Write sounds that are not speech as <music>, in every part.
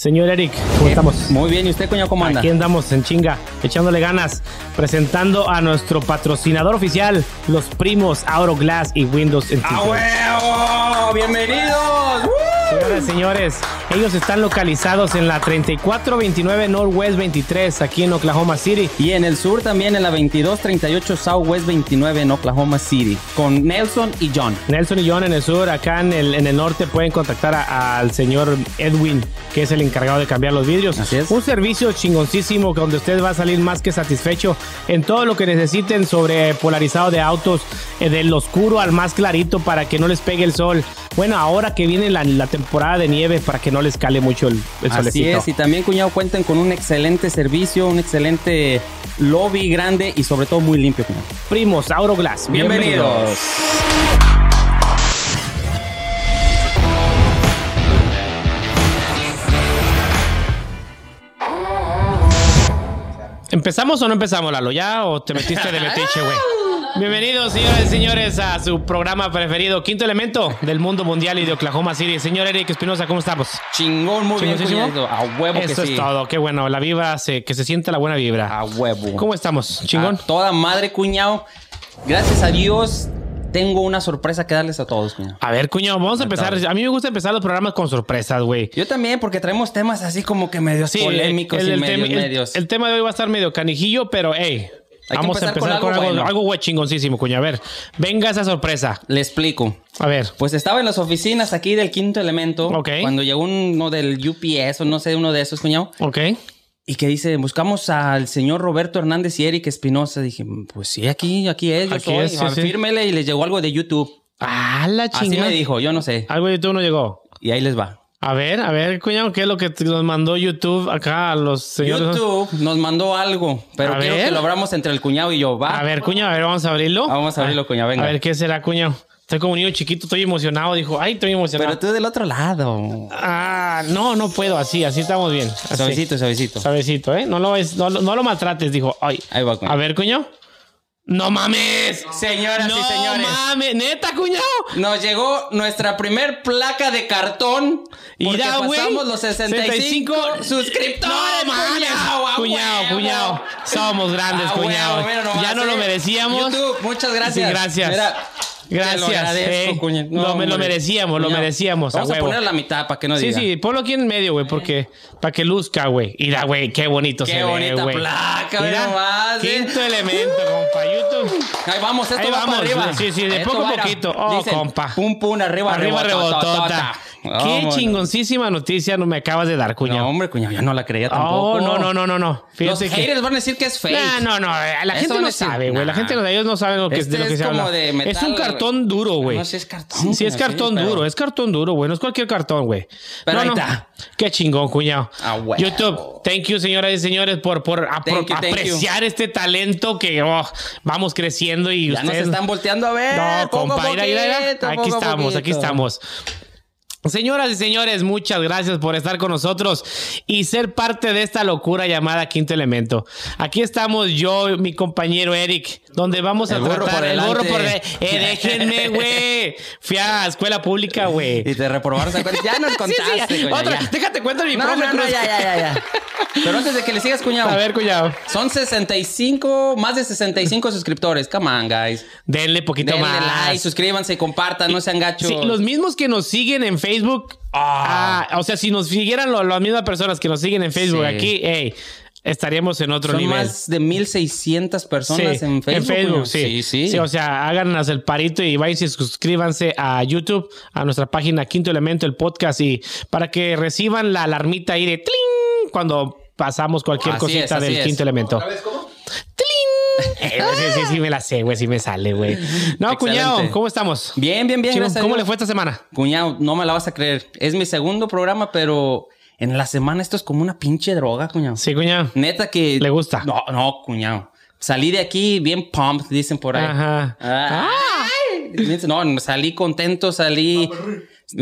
Señor Eric, ¿cómo estamos? Muy bien, ¿y usted, coño, cómo anda? Aquí andamos en chinga, echándole ganas, presentando a nuestro patrocinador oficial, los primos Auroglass y Windows ¡A huevo! ¡Bienvenidos! Señoras y señores, ellos están localizados en la 3429 Northwest 23, aquí en Oklahoma City. Y en el sur también, en la 2238 Southwest 29 en Oklahoma City, con Nelson y John. Nelson y John en el sur, acá en el, en el norte pueden contactar al señor Edwin, que es el encargado de cambiar los vidrios. Así es. Un servicio chingoncísimo donde usted va a salir más que satisfecho en todo lo que necesiten sobre polarizado de autos, eh, del oscuro al más clarito para que no les pegue el sol. Bueno, ahora que viene la, la temporada de nieve para que no les cale mucho el, el Así solecito. es, y también, cuñado, cuentan con un excelente servicio, un excelente lobby grande y sobre todo muy limpio, cuñado. Primos, Auroglass. Bienvenidos. ¿Empezamos o no empezamos, Lalo? ¿Ya o te metiste de metiche, güey? <laughs> Bienvenidos, señoras y señores, a su programa preferido, Quinto Elemento del Mundo Mundial y de Oklahoma City. Señor Eric Espinosa, ¿cómo estamos? Chingón, muy bien, cuñado. A huevo que Eso sí. es todo, qué bueno. La vibra, se, que se siente la buena vibra. A huevo. ¿Cómo estamos? ¿Chingón? A toda madre, cuñado. Gracias a Dios, tengo una sorpresa que darles a todos, cuñado. A ver, cuño, vamos a empezar. A mí me gusta empezar los programas con sorpresas, güey. Yo también, porque traemos temas así como que medios Sí, polémicos el, y el medios, tema, el- medios. el tema de hoy va a estar medio canijillo, pero hey, Hay vamos a empezar con algo algo, bueno. algo chingoncísimo, cuño. A ver, venga esa sorpresa. Le explico. A ver. Pues estaba en las oficinas aquí del quinto elemento. Ok. Cuando llegó uno del UPS o no sé, uno de esos, cuñado. Ok. Y que dice, buscamos al señor Roberto Hernández y Eric Espinosa. Dije, pues sí, aquí, aquí es, yo Aquí soy. es, sí, sí. Fírmele y les llegó algo de YouTube. Ah, la Así chingada. me dijo, yo no sé. Algo de YouTube no llegó. Y ahí les va. A ver, a ver, cuñado, ¿qué es lo que nos mandó YouTube acá a los señores? YouTube nos mandó algo, pero A quiero ver. que lo abramos entre el cuñado y yo. ¿Va? A ver, cuñado, a ver, vamos a abrirlo. Vamos a abrirlo, cuñado, venga. A ver, ¿qué será, cuñado? Estoy como un niño chiquito, estoy emocionado. Dijo, ay, estoy emocionado. Pero tú del otro lado. Ah, no, no puedo, así, así estamos bien. Así. Suavecito, suavecito. Suavecito, ¿eh? No lo, no, lo- no lo maltrates, dijo. Ay. Ahí va, cuñado. A ver, cuñado. ¡No mames! Señoras ¡No y señores. mames! ¿Neta, cuñado? Nos llegó nuestra primer placa de cartón. Mira, güey. pasamos los 65, 65 suscriptores. No mames, cuñado, cuñado. Somos grandes, cuñado. ya no lo eh. merecíamos. YouTube, muchas gracias. Sí, gracias. Mira, te lo Gracias. agradezco, eh. cuñado. Lo- me lo merecíamos, lo Cuñado. merecíamos. Vamos a a, poner la mitad para que no Sí, diga. sí, ponlo aquí en medio, güey, porque para que luzca, güey. Mira, güey, qué bonito Qué se bonita ve, güey. placa, ve Mira, nomás, eh. quinto elemento, compa. YouTube. Ahí vamos, esto Ahí va vamos, para arriba. sí, sí, de Esto poco a poquito. Oh, Dicen, compa. Pum, pum, arriba, Arriba rebotota. Qué Vámonos. chingoncísima noticia no me acabas de dar, cuñado. No, hombre, cuñado, yo no la creía tampoco. Oh, no, no, no, no, no. Los Fíjate que... haters van a decir que es fake. No, no, no. eh, La gente no decir, sabe, güey. La nah. gente de ellos no sabe lo que, Este de lo que es se como habla. de es un metal, cartón duro, güey. No, sí es cartón, Sí, es cartón sí, pero- duro. Es cartón duro, güey. No es cualquier cartón, güey. Pero No, ahí no. está. Qué chingón, cuñado. Ah. YouTube, thank you, señoras y señores, por, por apro- you, apreciar este talento que oh, vamos creciendo y Ya nos ustedes... están volteando a ver. No, compa, mira, mira. Aquí estamos, aquí estamos. Señoras y señores, muchas gracias por estar con nosotros y ser parte de esta locura llamada Quinto Elemento. Aquí estamos yo, mi compañero Eric, donde vamos a El burro tratar por el burro por delante. de- Eh, déjenme, güey. Fui a escuela pública, güey. Y te reprobaron. ¿se acuerdan? Ya nos <laughs> Sí, contaste, sí, coño, otra, ya. déjate cuenta mi No, profe no, no, Cruz. ya, ya, ya, ya. Pero antes de que le sigas, cuñado. A ver, cuñado. Son 65, más de 65 suscriptores. Come on, guys. Denle poquito Denle más. like, suscríbanse, compartan, no sean gachos. Sí, los mismos que nos siguen en Facebook. Ah, o sea, si nos siguieran lo- las mismas personas que nos siguen en Facebook Sí. aquí, hey, estaríamos en otro Son nivel. más de 1600 personas Sí, en Facebook. coño. sí. sí, sí. o sea, háganos el parito y vayan y suscríbanse a YouTube, a nuestra página Quinto Elemento, el podcast, y para que reciban la alarmita ahí de ¡tling! cuando pasamos cualquier Así cosita es, del es. Quinto Elemento. ¡Tling! <laughs> Eh, sí, sí, sí, me la sé, güey, sí me sale, güey. No, Excelente. cuñado, ¿cómo estamos? Bien, bien, bien. Gracias ¿Cómo le fue esta semana? Cuñado, no me la vas a creer. Es mi segundo programa, pero en la semana esto es como una pinche droga, cuñado. Sí, cuñado. Neta que... ¿Le gusta? No, no, cuñado. Salí de aquí bien pumped, dicen por ahí. Ajá. Ay. Dicen, No, salí contento, salí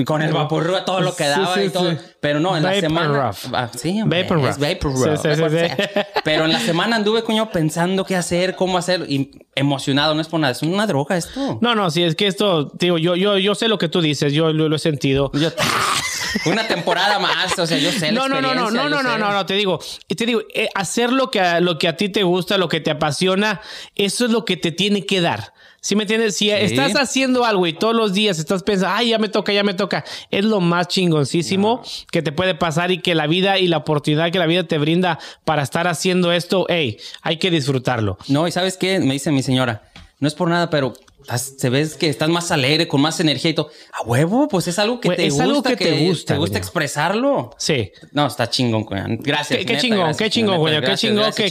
con el vapor todo lo que daba sí, y todo. sí. Pero no, en la semana. Ah, sí, hombre, Vapor es. <laughs> Pero en la semana anduve, coño, pensando qué hacer, cómo hacer. Y emocionado, no es por nada. Es una droga esto. No, no, sí, es que esto, digo, yo, yo, yo sé lo que tú dices, yo lo, lo he sentido. Yo- <laughs> una temporada más. O sea, yo sé la No, no, no, no, no, no, no, no, no, te digo, te digo, eh, hacer lo que, a, lo que a ti te gusta, lo que te apasiona, eso es lo que te tiene que dar. ¿Sí me entiendes? Si estás haciendo algo y todos los días estás pensando, ay, ya me toca, ya me toca, es lo más chingoncísimo que te puede pasar y que la vida y la oportunidad que la vida te brinda para estar haciendo esto, hey, hay que disfrutarlo. No, y ¿sabes qué? Me dice mi señora, no es por nada, pero se ves que estás más alegre, con más energía y todo. A huevo, pues es algo que te gusta. Algo que, te gusta. Te gusta expresarlo. Sí. No, está chingón, güey. Gracias. Qué, chingón, qué chingón, güey. Qué chingón que,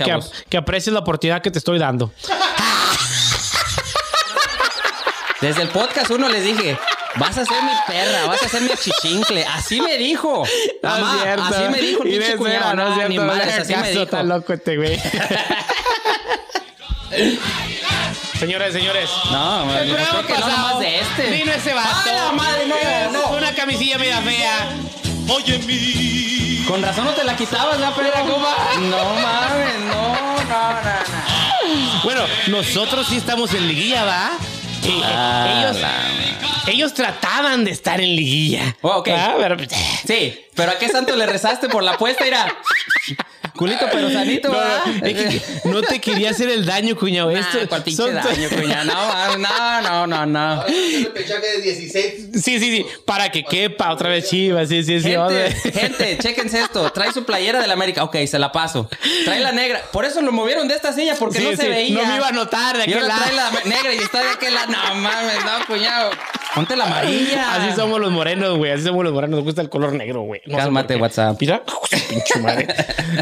que, aprecies la oportunidad que te estoy dando. <laughs> Desde el podcast uno les dije, vas a ser mi perra, vas a ser mi chichincle. Así me dijo. Mamá, así me dijo el pinche cuñado. No, no, ni madres, así me dijo. Está loco este güey. <laughs> Señores, señores. No, el creo que no más de este. Vino ese vato. ¡Ay, la madre, no, no! Una camisilla media fea. Oye, mi. Con razón no te la quitabas, la perra, ¿cómo? No mames, no, no, no, no. Bueno, nosotros sí estamos en liguilla, ¿va? Ah, ellos, ellos trataban de estar en liguilla. Oh, ah, sí, pero ¿a qué santo le rezaste por la apuesta? Mira. Culito pero sanito, no, no te quería hacer el daño, cuñado. Nah, Esto, ¿Cuál pinche daño, <laughs> cuñado? No, no, no, no, no. de 16. Sí, sí, sí. Para que quepa otra vez Chivas. Sí, sí, sí. Gente, gente, <laughs> chéquense esto. Trae su playera del América. Ok, se la paso. Trae la negra. Por eso lo movieron de esta silla, porque no se veía. No me iba a notar de aquel lado. trae la negra y está de aquel lado. No mames, no, cuñado. Ponte la amarilla. Así somos los morenos, güey. Así somos los morenos. Nos gusta el color negro, güey. Cálmate, WhatsApp. Mira, <laughs> pinche madre.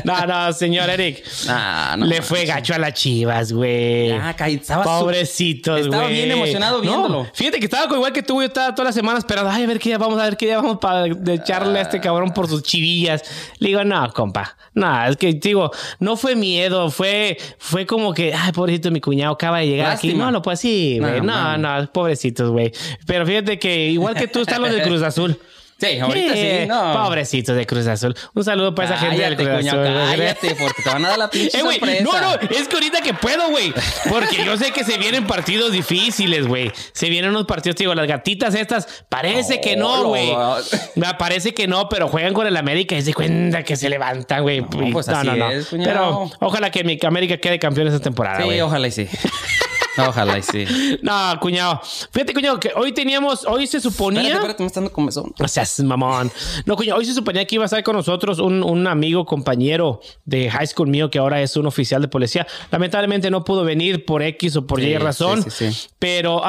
No, no, señor Eric. Ah, no, Le fue gacho a las chivas, güey. Ah, estaba Pobrecitos, güey. Estaba bien emocionado viéndolo. fíjate que estaba igual que tú, yo estaba toda la semana esperando. Ay, a ver qué día vamos, a ver qué día vamos para echarle a este cabrón por sus chivillas. Le digo, no, compa. No, es que digo, no fue miedo, fue, fue como que, ay, pobrecito, mi cuñado acaba de llegar aquí. No, no, pues sí, güey. No, no, no, pobrecitos, güey. Pero fíjate que igual que tú están los de Cruz Azul. Sí, ahorita sí, no. Pobrecitos de Cruz Azul. Un saludo para esa gente del Cruz Azul. <laughs> Cállate, porque te van a dar la pinche eh, sorpresa. No, no, es que ahorita que puedo, güey. Porque yo sé que se vienen partidos difíciles, güey. Se vienen unos partidos, digo, las gatitas estas, parece que no, güey. Parece que no, pero juegan con el América y se cuenta que se levantan, güey. No, pues así no, no. Es, pero ojalá que mi América quede campeón esta temporada, Sí, ojalá y sí. <laughs> Ojalá y sí. <laughs> No, cuñado. Fíjate, cuñado, que hoy teníamos, hoy se suponía. Espérate, espérate, me está dando comezón. O sea, mamón. No, cuñado, hoy se suponía que iba a estar con nosotros un, un, amigo, compañero de high school mío, que ahora es un oficial de policía. Lamentablemente no pudo venir por X o por Y razón. Sí, sí, pero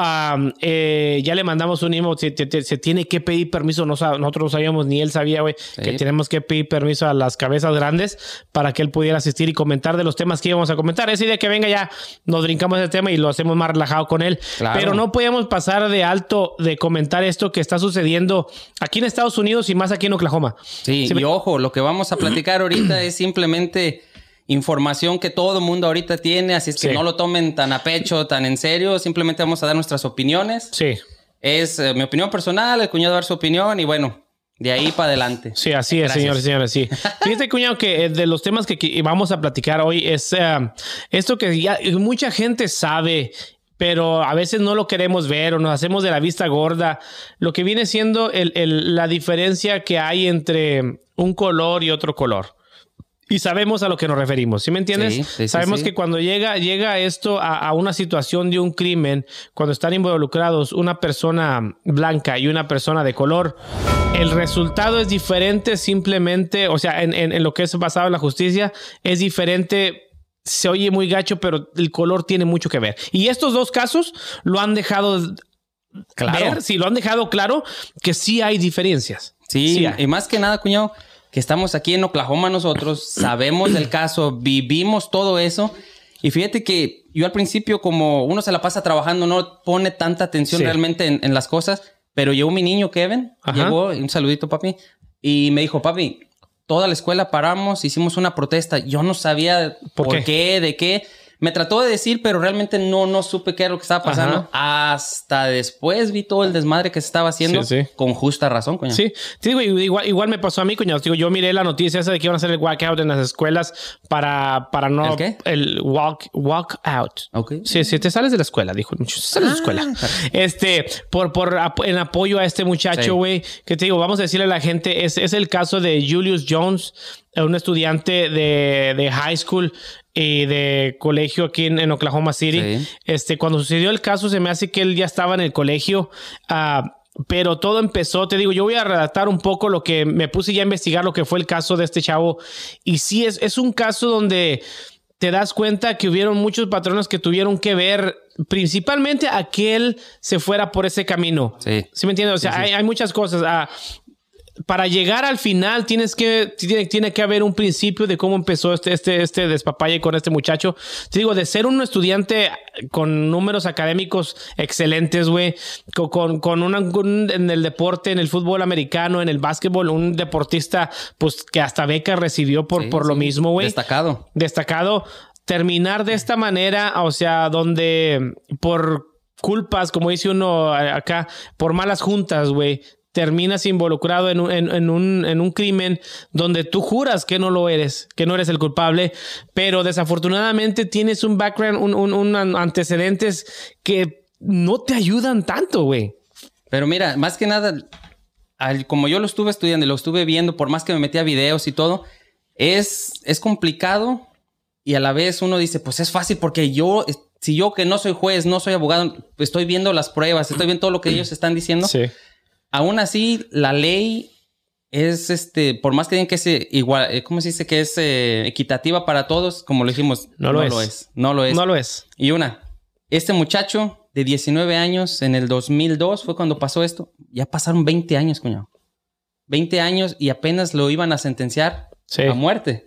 eh, ya le mandamos un email. Se, se, tiene que pedir permiso. No, nosotros no sabíamos, ni él sabía, güey, que tenemos que pedir permiso a las cabezas grandes para que él pudiera asistir y comentar de los temas que íbamos a comentar. Ese día que venga ya nos brincamos el tema y lo hacemos más relajado con él. Pero no podíamos pasar de alto de comentar esto que está sucediendo aquí en Estados Unidos y más aquí en Oklahoma. Sí, y ojo, lo que vamos a platicar ahorita <clears throat> es simplemente información que todo el mundo ahorita tiene, así es que no lo tomen tan a pecho, tan en serio, simplemente vamos a dar nuestras opiniones. Sí. Es eh, mi opinión personal, el cuñado dar su opinión y bueno, de ahí para adelante. Sí, así es, señores y señores, sí. <laughs> Fíjate, cuñado, que eh, de los temas que, vamos a platicar hoy es eh, esto que ya mucha gente sabe pero a veces no lo queremos ver o nos hacemos de la vista gorda. Lo que viene siendo la diferencia que hay entre un color y otro color. Y sabemos a lo que nos referimos, ¿sí me entiendes? sabemos que cuando llega, llega esto a, una situación de un crimen, cuando están involucrados una persona blanca y una persona de color, el resultado es diferente simplemente, o sea, en, en lo que es basado en la justicia, es diferente se oye muy gacho, pero el color tiene mucho que ver. Y estos dos casos lo han dejado claro. ver, sí, lo han dejado claro que sí hay diferencias. Sí, y más que nada, cuñado, que estamos aquí en Oklahoma nosotros, <clears throat> sabemos del caso, vivimos todo eso. Y fíjate que yo al principio, como uno se la pasa trabajando, no pone tanta atención realmente en, las cosas, pero llegó mi niño Kevin, llegó, un saludito papi, y me dijo, papi, toda la escuela paramos, hicimos una protesta. Yo no sabía por, qué? de qué, me trató de decir, pero realmente no, no supe qué era lo que estaba pasando. Hasta después vi todo el desmadre que se estaba haciendo Sí, sí. con justa razón, coño. Sí, digo, igual, igual me pasó a mí. Te Digo, yo miré la noticia esa de que iban a hacer el walkout en las escuelas para, para no. ¿El qué? El walk, walkout. Ok. Sí, sí, te sales de la escuela, dijo el muchacho. Sales de la escuela. Este, por, por en apoyo a este Sí. muchacho, güey, que te digo, vamos a decirle a la gente, es, es el caso de Julius Jones, un estudiante de, de high school y de colegio aquí en, en Oklahoma City. Sí. Este, cuando sucedió el caso, se me hace que él ya estaba en el colegio. ah, pero todo empezó, te digo, yo voy a redactar un poco lo que me puse ya a investigar lo que fue el caso de este chavo. Y sí, es, es un caso donde te das cuenta que hubieron muchos patrones que tuvieron que ver principalmente a que él se fuera por ese camino. Sí. ¿Sí me entiendes? O sea, Hay, hay muchas cosas. Ah, para llegar al final tienes que tiene, tiene que haber un principio de cómo empezó este este este despapalle con este muchacho. Te digo de ser un estudiante con números académicos excelentes, güey, con con, con una- un- en el deporte, en el fútbol americano, en el básquetbol, un deportista pues que hasta beca recibió por Sí, por lo mismo, güey Destacado. destacado terminar de esta manera, o sea, donde por culpas, como dice uno acá, por malas juntas, güey, terminas involucrado en un, en, en un, en un crimen donde tú juras que no lo eres, que no eres el culpable, pero desafortunadamente tienes un background, un, un- un an- antecedentes que no te ayudan tanto, güey. Pero mira, más que nada, al- como yo lo estuve estudiando y lo estuve viendo, por más que me metía videos y todo, es, es complicado y a la vez uno dice, pues es fácil porque yo, si yo que no soy juez, no soy abogado, estoy viendo las pruebas, estoy viendo todo lo que ellos están diciendo. Sí. Aún así, la ley es, este, por más que digan que es eh, igual, eh, ¿cómo se dice? Que es eh, equitativa para todos, como lo dijimos, No lo es. No lo es. No lo es. Y una, este muchacho de 19 años en el 2002 fue cuando pasó esto. Ya pasaron 20 años, cuñado. 20 años y apenas lo iban a sentenciar Sí. a muerte.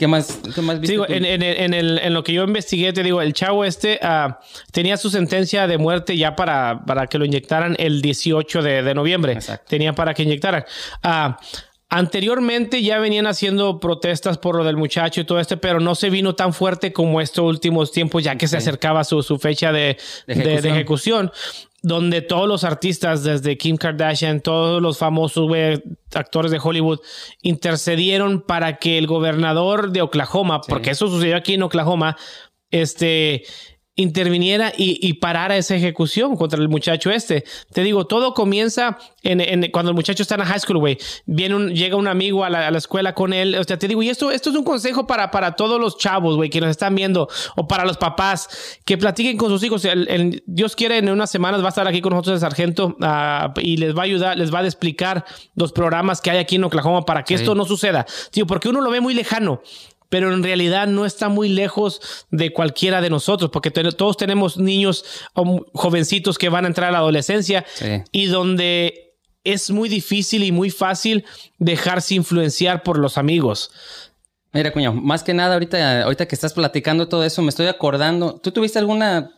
¿Qué más, qué más viste en, en- en el- en lo que yo investigué, te digo, el chavo este ah, tenía su sentencia de muerte ya para, para que lo inyectaran el 18 de, de noviembre. Exacto. Tenía para que inyectaran. Ah, anteriormente ya venían haciendo protestas por lo del muchacho y todo esto, pero no se vino tan fuerte como estos últimos tiempos, ya que se acercaba su, su fecha de, De de- de ejecución. Donde todos los artistas, desde Kim Kardashian, todos los famosos actores de Hollywood, intercedieron para que el gobernador de Oklahoma, porque eso sucedió aquí en Oklahoma, este interviniera y, y parara esa ejecución contra el muchacho este. Te digo, todo comienza en, en- cuando el muchacho está en la high school, güey. Viene un, llega un amigo a la, a la escuela con él. O sea, te digo, y esto, esto es un consejo para, para todos los chavos, güey, que nos están viendo, o para los papás, que platiquen con sus hijos. El- el- Dios quiere, en unas semanas va a estar aquí con nosotros el sargento ah, y les va a ayudar, les va a explicar los programas que hay aquí en Oklahoma para que Sí. esto no suceda. Tío, porque uno lo ve muy lejano pero en realidad no está muy lejos de cualquiera de nosotros, porque todos tenemos niños um, jovencitos que van a entrar a la adolescencia Sí. y donde es muy difícil y muy fácil dejarse influenciar por los amigos. Mira, cuñado, más que nada ahorita, ahorita que estás platicando todo eso, me estoy acordando. ¿Tú tuviste alguna,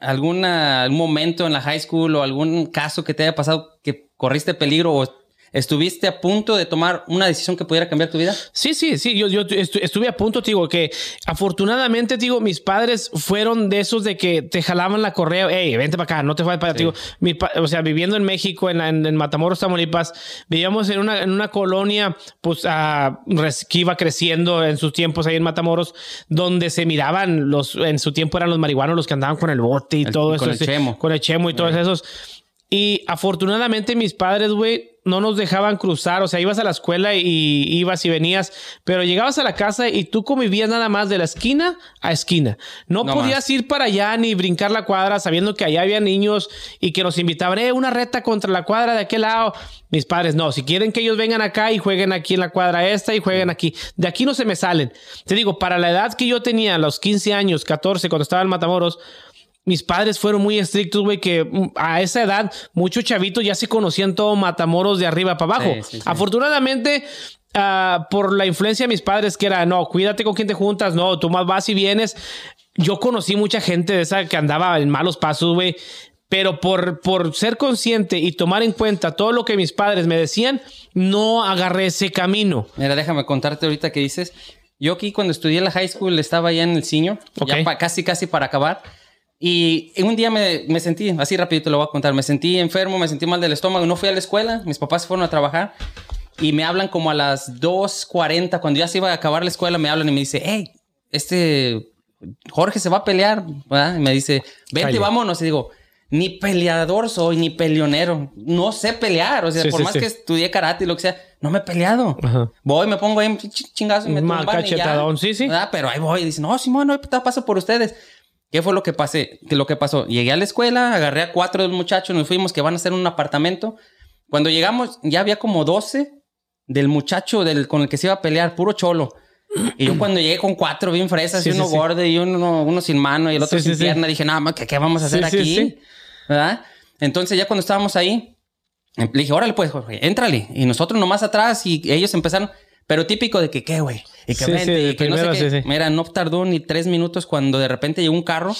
alguna, algún momento en la high school o algún caso que te haya pasado que corriste peligro o estuviste a punto de tomar una decisión que pudiera cambiar tu vida? Sí, sí, sí, yo, yo estu- estuve a punto, te digo, que afortunadamente, te digo, mis padres fueron de esos de que te jalaban la correa, hey, vente para acá, no te vayas para allá, o sea, viviendo en México, en, la- en- en Matamoros, Tamaulipas, vivíamos en una, en una colonia, pues, ah, que iba creciendo en sus tiempos ahí en Matamoros, donde se miraban los, en su tiempo eran los marihuanos los que andaban con el bote y El- todo con eso. el sí, chemo. Con el chemo y todos esos. Y afortunadamente mis padres, güey, no nos dejaban cruzar. O sea, ibas a la escuela y ibas y venías, pero llegabas a la casa y tú convivías nada más de la esquina a esquina. No, No podías más. ir para allá ni brincar la cuadra sabiendo que allá había niños y que nos invitaban, eh, una reta contra la cuadra de aquel lado. Mis padres, no, si quieren que ellos vengan acá y jueguen aquí en la cuadra esta y jueguen aquí. De aquí no se me salen. Te digo, para la edad que yo tenía, los 15 años, 14, cuando estaba en Matamoros, mis padres fueron muy estrictos, güey, que mm, a esa edad muchos chavitos ya se conocían todo Matamoros de arriba para abajo. Sí, sí, sí. Afortunadamente, ah, por la influencia de mis padres, que era, no, cuídate con quién te juntas, no, tú más vas y vienes. Yo conocí mucha gente de esa que andaba en malos pasos, güey. Pero por, por ser consciente y tomar en cuenta todo lo que mis padres me decían, no agarré ese camino. Mira, déjame contarte ahorita que dices. Yo aquí cuando estudié la high school estaba ya en el senior, ya Ok. pa- casi casi para acabar. Y un día me, me sentí, así rapidito lo voy a contar, me sentí enfermo, me sentí mal del estómago, no fui a la escuela, mis papás fueron a trabajar y me hablan como a las 2.40, cuando ya se iba a acabar la escuela, me hablan y me dice, hey, este Jorge se va a pelear, ¿verdad? Y me dice, vente, Calle. vámonos. Y digo, ni peleador soy, ni peleonero. No sé pelear. O sea, Sí, por sí, más sí. que estudié karate y lo que sea, no me he peleado. Ajá. Voy, me pongo ahí un chingazo y me tumban y ya. sí, sí. ¿Verdad? Pero ahí voy. Y dice, no, Simón, no paso por ustedes. ¿Qué fue lo que pasé? ¿Qué lo que pasó? Llegué a la escuela, agarré a cuatro del muchacho, nos fuimos que van a hacer un apartamento. Cuando llegamos, ya había como 12 del muchacho del, con el que se iba a pelear, puro cholo. Y yo cuando llegué con cuatro bien fresas, Sí, y uno sí. gordo y uno, uno sin mano y el otro sin pierna, dije, nada más, ¿qué, qué vamos a hacer aquí? ¿Verdad? Entonces ya cuando estábamos ahí, le dije, órale pues, Jorge, éntrale. Y nosotros nomás atrás y ellos empezaron, pero típico de que, ¿qué, güey? Y que Sí, vente, sí, de y que no sé qué. sí, sí. Mira, no tardó ni tres minutos cuando de repente llegó un carro,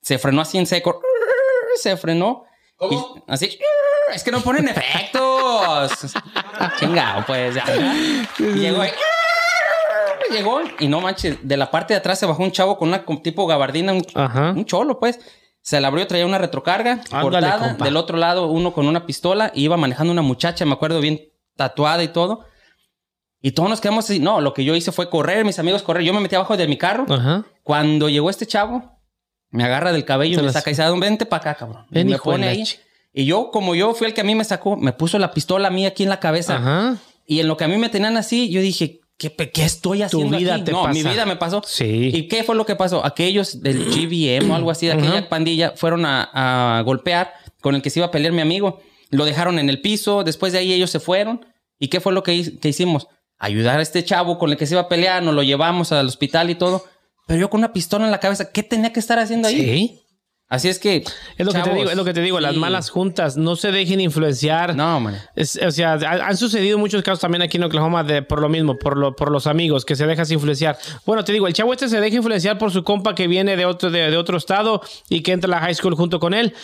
se frenó así en seco, <laughs> se frenó. ¿Cómo? y así, es que no ponen efectos. <laughs> Chingado, pues ya. Y llegó ahí, <laughs> llegó y no manches, de la parte de atrás se bajó un chavo con una con tipo gabardina, un, cholo, pues. Se la abrió, traía una retrocarga Ándale, cortada. compa. Del otro lado, uno con una pistola. Y iba manejando una muchacha, me acuerdo bien tatuada y todo. Y todos nos quedamos así. No, lo que yo hice fue correr, mis amigos correr. Yo me metí abajo de mi carro. Ajá. Cuando llegó este chavo, me agarra del cabello y Se me las- saca y dice, "Don, vente para acá, cabrón. Y Ven, me hijo de pone ahí. Y yo, como yo fui el que a mí me sacó, me puso la pistola a mí aquí en la cabeza. Ajá. Y en lo que a mí me tenían así, yo dije, ¿qué, qué estoy haciendo vida aquí? te no, pasa. mi vida me pasó. Sí. ¿Y qué fue lo que pasó? Aquellos del <clears throat> GBM o algo así, de aquella pandilla, fueron a, a golpear con el que se iba a pelear mi amigo. Lo dejaron en el piso, después de ahí ellos se fueron. ¿Y qué fue lo que, que hicimos? Ayudar a este chavo con el que se iba a pelear, nos lo llevamos al hospital y todo. Pero yo con una pistola en la cabeza, ¿qué tenía que estar haciendo ahí? Sí. Así es que... Es lo que te digo, es lo que te digo, las malas juntas, no se dejen influenciar. No, man. Es- o sea, ha- han sucedido muchos casos también aquí en Oklahoma de, por lo mismo, por, lo, por los amigos que se dejas influenciar. Bueno, te digo, el chavo este se deja influenciar por su compa que viene de otro, de, de otro estado y que entra a la high school junto con él.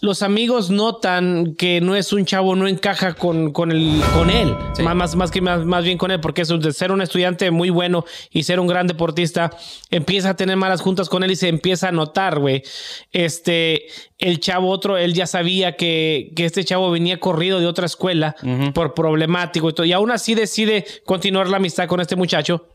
Los amigos notan que no es un chavo, no encaja con, con, el, con él, Sí. más, más, más que más, más bien con él, porque es un- de ser un estudiante muy bueno y ser un gran deportista, empieza a tener malas juntas con él y se empieza a notar, güey. Este, el chavo otro, él ya sabía que, que este chavo venía corrido de otra escuela por problemático y todo, y aún así decide continuar la amistad con este muchacho.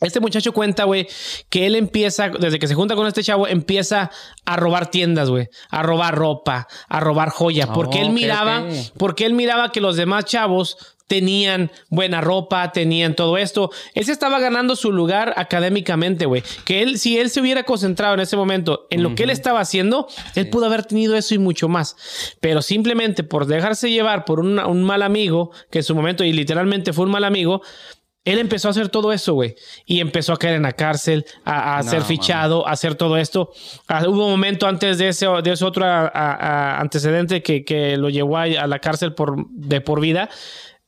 Este muchacho cuenta, güey, que él empieza, desde que se junta con este chavo, empieza a robar tiendas, güey, a robar ropa, a robar joya, porque él miraba, porque él miraba que los demás chavos tenían buena ropa, tenían todo esto. Él se estaba ganando su lugar académicamente, güey. Que él, si él se hubiera concentrado en ese momento en lo que él estaba haciendo, él pudo haber tenido eso y mucho más. Pero simplemente por dejarse llevar por una- un mal amigo, que en su momento, y literalmente fue un mal amigo, él empezó a hacer todo eso, güey. Y empezó a caer en la cárcel, a, a No, ser fichado, a hacer todo esto. Ah, hubo un momento antes de ese, de ese otro ah, ah, antecedente que, que lo llevó a, a la cárcel por, de por vida.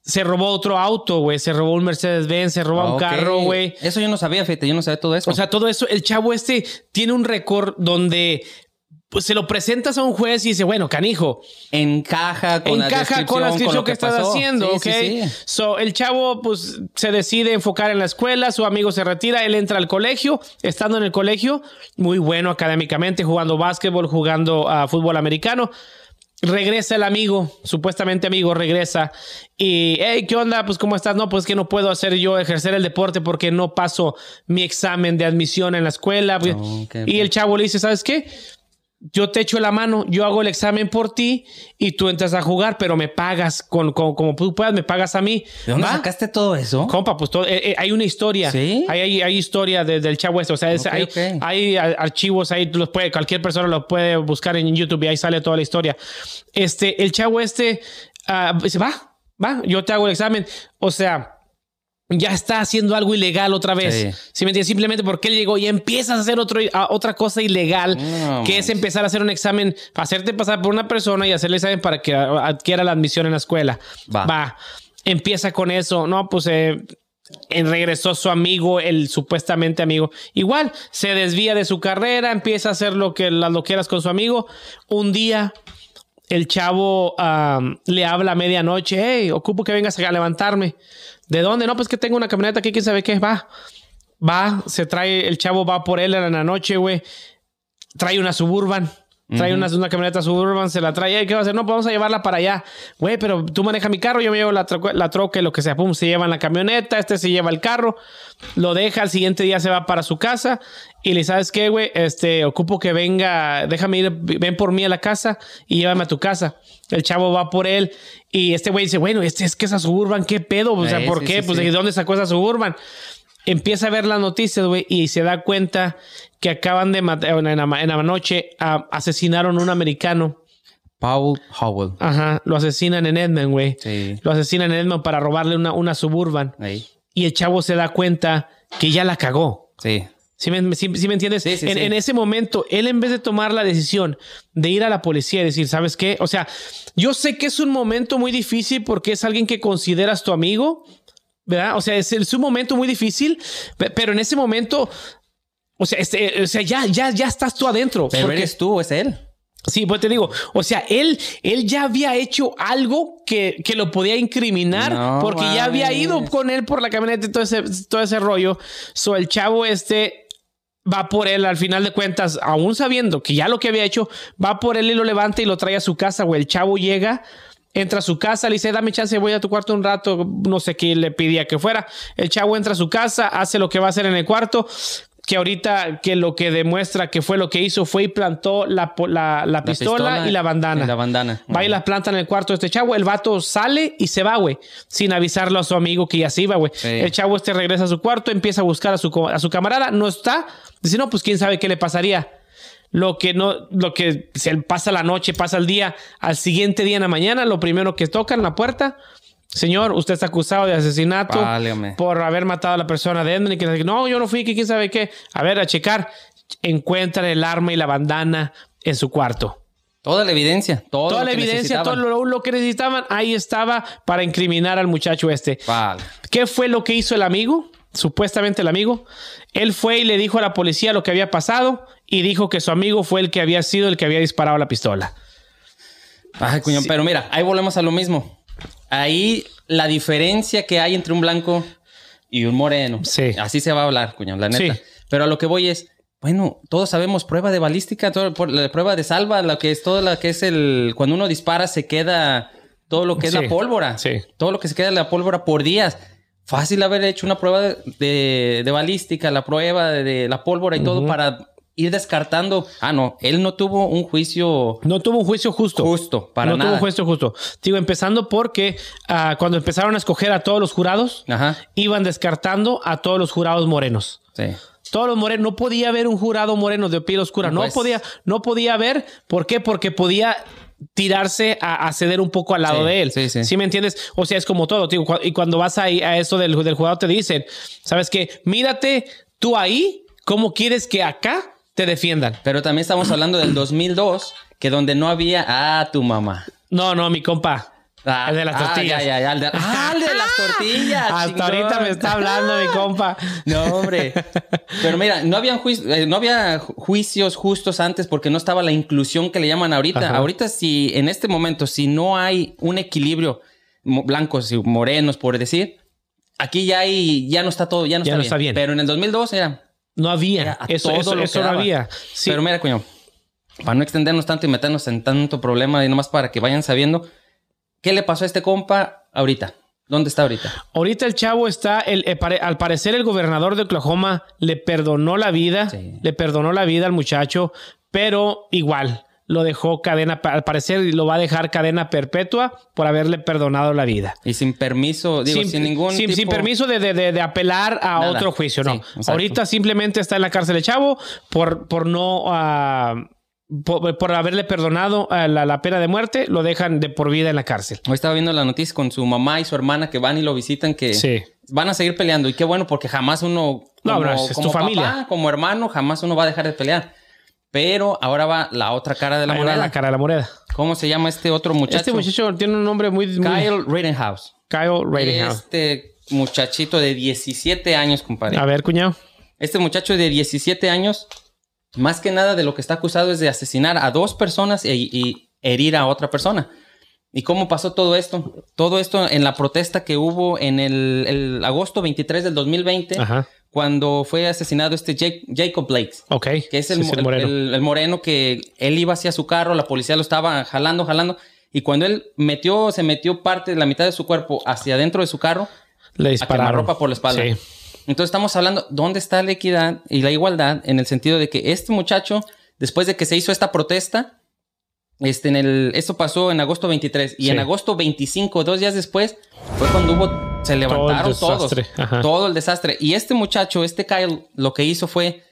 Se robó otro auto, güey. Se robó un Mercedes-Benz, se robó un Ok. carro, güey. Eso yo no sabía, fíjate, yo no sabía todo eso. O sea, todo eso, el chavo este tiene un récord donde pues, se lo presentas a un juez y dice, bueno, canijo, encaja con la encaja con la descripción lo que, estás haciendo, Sí, ¿ok? sí, sí. So, el chavo, pues, se decide enfocar en la escuela, su amigo se retira, él entra al colegio, estando en el colegio, muy bueno académicamente, jugando básquetbol, jugando a fútbol americano. Regresa el amigo, supuestamente amigo, regresa y, hey, ¿qué onda? Pues, ¿cómo estás? No, pues que no puedo hacer yo ejercer el deporte porque no paso mi examen de admisión en la escuela. ok. Y el chavo le dice, ¿sabes qué? Yo te echo la mano, yo hago el examen por ti y tú entras a jugar, pero me pagas con, con- como tú puedas, me pagas a mí. ¿De dónde ¿Va? sacaste todo eso? Compa, pues todo- eh, eh, hay una historia. ¿Sí? Hay, hay, hay historia de- del chavo este. O sea, es- hay, archivos ahí, los puede, cualquier persona lo puede buscar en YouTube y ahí sale toda la historia. Este, el chavo este ah, dice, va, va, yo te hago el examen. O sea, ya está haciendo algo ilegal otra vez. Sí. ¿Sí me entiendes? Simplemente porque él llegó y empiezas a hacer otro, a- otra cosa ilegal, No, que es empezar a hacer un examen, hacerte pasar por una persona y hacerle examen para que adquiera la admisión en la escuela. Va. Va. Empieza con eso. No, pues eh, en- regresó su amigo, el supuestamente amigo. Igual, se desvía de su carrera, empieza a hacer lo que las loqueras con su amigo. Un día, el chavo am, le habla a medianoche, hey, ocupo que vengas a levantarme. ¿De dónde? No, pues que tengo una camioneta aquí, quién sabe qué, va. va, se trae, el chavo va por él en la noche, güey. Trae una suburban. Trae una, una camioneta suburban, se la trae. "Ey, ¿Qué va a hacer? No, pues vamos a llevarla para allá. Güey, pero tú manejas mi carro, yo me llevo la, troca- la troca y lo que sea. Pum, se lleva en la camioneta, este se lleva el carro, lo deja, al siguiente día se va para su casa y le sabes qué, güey, este, ocupo que venga, déjame ir, ven por mí a la casa y llévame a tu casa. El chavo va por él y este güey dice, bueno, este es que esa suburban, ¿qué pedo? O sea, Eh, ¿por sí, qué? sí, pues sí. de dónde sacó esa suburban. Empieza a ver las noticias, güey, y se da cuenta que acaban de matar, en la, en la noche, a- asesinaron a un americano. Paul Howell. Ajá, lo asesinan en Edmond, güey. Sí. Lo asesinan en Edmond para robarle una, una suburban. Ahí. Y el chavo se da cuenta que ya la cagó. Sí. ¿Sí me, sí- sí me entiendes? Sí, en, en ese momento, él en vez de tomar la decisión de ir a la policía y decir, ¿sabes qué? O sea, yo sé que es un momento muy difícil porque es alguien que consideras tu amigo, ¿verdad? O sea, es, es un momento muy difícil, pe- pero en ese momento, o sea, este, o sea ya, ya, ya estás tú adentro. Pero porque- eres tú es él. Sí, pues te digo, o sea, él, él ya había hecho algo que, que lo podía incriminar No porque ya había mames. ido con él por la camioneta y todo ese, todo ese rollo. So, el chavo este va por él al final de cuentas, aún sabiendo que ya lo que había hecho, va por él y lo levanta y lo trae a su casa, güey. El chavo llega, entra a su casa, le dice, dame chance, voy a tu cuarto un rato, no sé qué le pedía que fuera. El chavo entra a su casa, hace lo que va a hacer en el cuarto, que ahorita que lo que demuestra que fue lo que hizo fue y plantó la, la, la pistola, y la bandana. y la bandana. Va y la planta en el cuarto de este chavo. El vato sale y se va, güey. Sin avisarle a su amigo que ya se iba, güey. Sí. El chavo este regresa a su cuarto, empieza a buscar a su, a su camarada. No está. Dice, no, pues quién sabe qué le pasaría. Lo que no, lo que se pasa la noche, pasa el día, al siguiente día en la mañana, lo primero que tocan la puerta. Señor, usted está acusado de asesinato por haber matado a la persona de y que no, yo no fui, que quién sabe qué. A ver, a checar. Encuentran el arma y la bandana en su cuarto. Toda la evidencia. Todo Toda la evidencia, todo lo que necesitaban, ahí estaba para incriminar al muchacho este. Vale. ¿Qué fue lo que hizo el amigo? Supuestamente el amigo. Él fue y le dijo a la policía lo que había pasado y dijo que su amigo fue el que había sido el que había disparado la pistola. Ay, cuñón, pero mira, ahí volvemos a lo mismo. Ahí la diferencia que hay entre un blanco y un moreno. Sí. Así se va a hablar, cuñón, la neta. Sí. Pero a lo que voy es, bueno, todos sabemos prueba de balística, todo, por- la prueba de salva, lo que es todo lo que es el cuando uno dispara se queda todo lo que es Sí. la pólvora. Sí. Todo lo que se queda de la pólvora por días. Fácil haber hecho una prueba de, balística, la prueba de, de la pólvora y todo para ir descartando. Ah, no, él no tuvo un juicio No tuvo un juicio justo. justo para no nada. tuvo un juicio justo. Digo, empezando porque ah, cuando empezaron a escoger a todos los jurados, Ajá. iban descartando a todos los jurados morenos. Sí. Todos los morenos, no podía haber un jurado moreno de piel oscura, no Pues- podía, no podía haber, ¿por qué? Porque podía tirarse a, a ceder un poco al lado Sí, de él. sí, sí. me entiendes? O sea, es como todo, tío. Y cuando vas ahí a eso del, del jurado te dicen, ¿sabes qué? Mírate tú ahí, ¿cómo quieres que acá te defiendan? Pero también estamos hablando del 2002, que donde no había ah, tu mamá. No, no, mi compa. Ah, el de las ah, tortillas. ya, ya, ya, el de, ah, el de las <laughs> tortillas. Hasta chingón. ahorita me está hablando mi compa. <laughs> No, hombre. Pero mira, no, habían eh, no había ju- juicios justos antes porque no estaba la inclusión que le llaman ahorita. Ajá. Ahorita, si en este momento, si no hay un equilibrio, blancos y morenos, por decir, aquí ya hay, ya no está todo, ya no, Ya está, no bien. está bien. Pero en el 2002 era, No había. Eso, todo eso, lo eso no había. Sí. Pero mira, coño, para no extendernos tanto y meternos en tanto problema y nomás para que vayan sabiendo, ¿qué le pasó a este compa ahorita? ¿Dónde está ahorita? Ahorita el chavo está, el- eh, al parecer el gobernador de Oklahoma le perdonó la vida, Sí. le perdonó la vida al muchacho, pero igual lo dejó cadena, al parecer lo va a dejar cadena perpetua por haberle perdonado la vida. Y sin permiso, digo, sin, ningún sin, sin tipo- permiso de, de- de- de apelar a Nada. otro juicio, no. Sí. Ahorita simplemente está en la cárcel el chavo por, por no... ah, por, por haberle perdonado ah, la, la pena de muerte, lo dejan de por vida en la cárcel. Hoy estaba viendo la noticia con su mamá y su hermana que van y lo visitan, que Sí. van a seguir peleando. Y qué bueno, porque jamás uno, No, como, bro, es- es tu como familia. papá, como hermano, jamás uno va a dejar de pelear. Pero ahora va la otra cara de la Ahí moneda. la cara de la moneda. ¿Cómo se llama este otro muchacho? Este muchacho tiene un nombre muy... muy- Kyle Rittenhouse. Kyle Rittenhouse. Este muchachito de 17 años, compadre. A ver, cuñado. Este muchacho de 17 años, más que nada de lo que está acusado es de asesinar a dos personas e- y herir a otra persona. ¿Y cómo pasó todo esto? Todo esto en la protesta que hubo en el, el agosto 23 del 2020, Ajá. cuando fue asesinado este Jake- Jacob Blake. Ok. Que es el, Sí, sí, mo- el- moreno. el- el moreno que él iba hacia su carro, la policía lo estaba jalando, jalando. Y cuando él metió, se metió parte de la mitad de su cuerpo hacia adentro de su carro, Le dispararon. ropa por la espalda. Sí. Entonces estamos hablando, ¿dónde está la equidad y la igualdad? En el sentido de que este muchacho, después de que se hizo esta protesta, este, en el, esto pasó en agosto 23 y Sí. en agosto 25, dos días después, fue cuando hubo, se levantaron todos, desastre, ajá. todo el desastre. Y este muchacho, este Kyle, lo que hizo fue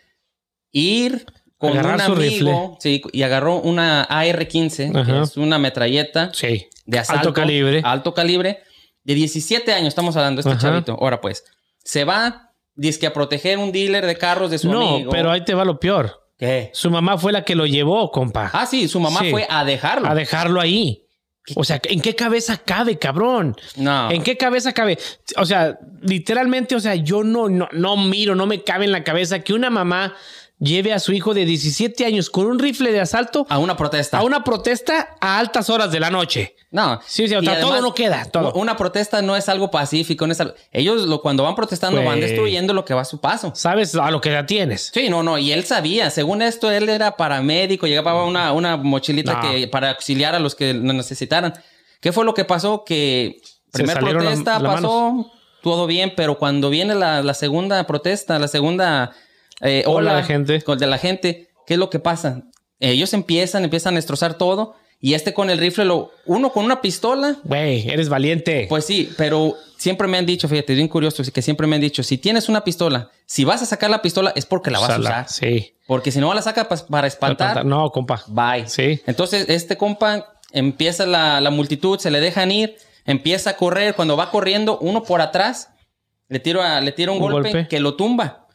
ir con Agarrar un amigo sí, y agarró una AR-15, Ajá. que es una metralleta Sí. de asalto. Alto calibre. Alto calibre. De 17 años estamos hablando, este Ajá. chavito. Ahora pues, se va, dice que a proteger un dealer de carros de su No, amigo. pero ahí te va lo peor. ¿Qué? Su mamá fue la que lo llevó, compa. Ah, sí, su mamá Sí. fue a dejarlo. A dejarlo ahí. O sea, ¿en qué cabeza cabe, cabrón? no. ¿En qué cabeza cabe? O sea, literalmente, o sea, yo no, no, no miro, no me cabe en la cabeza que una mamá lleve a su hijo de 17 años con un rifle de asalto A una protesta. a una protesta a altas horas de la noche. No. Sí, sí, o todo no queda, todo. Una protesta no es algo pacífico, no es algo- Ellos lo, cuando van protestando van Güey. destruyendo lo que va a su paso. Sabes a lo que ya tienes. Sí, no, no, y él sabía, según esto, él era paramédico, llegaba una, una mochilita No. que, para auxiliar a los que lo necesitaran. ¿Qué fue lo que pasó? Que Se primera protesta las- las pasó, todo bien, pero cuando viene la, la segunda protesta, la segunda eh, Ola ola de gente. de la gente, ¿qué es lo que pasa? Ellos empiezan, empiezan a destrozar todo, y este con el rifle, lo, uno con una pistola, Güey, eres valiente. pues sí, pero siempre me han dicho, fíjate, bien curioso, que siempre me han dicho, si tienes una pistola, si vas a sacar la pistola es porque la vas a usar. Sí. Porque si no la saca para espantar, No, compa. bye. Sí. Entonces, este compa empieza la, la multitud, se le dejan ir, empieza a correr. Cuando va corriendo, uno por atrás le tira, le tira un, Un golpe, golpe. que lo tumba.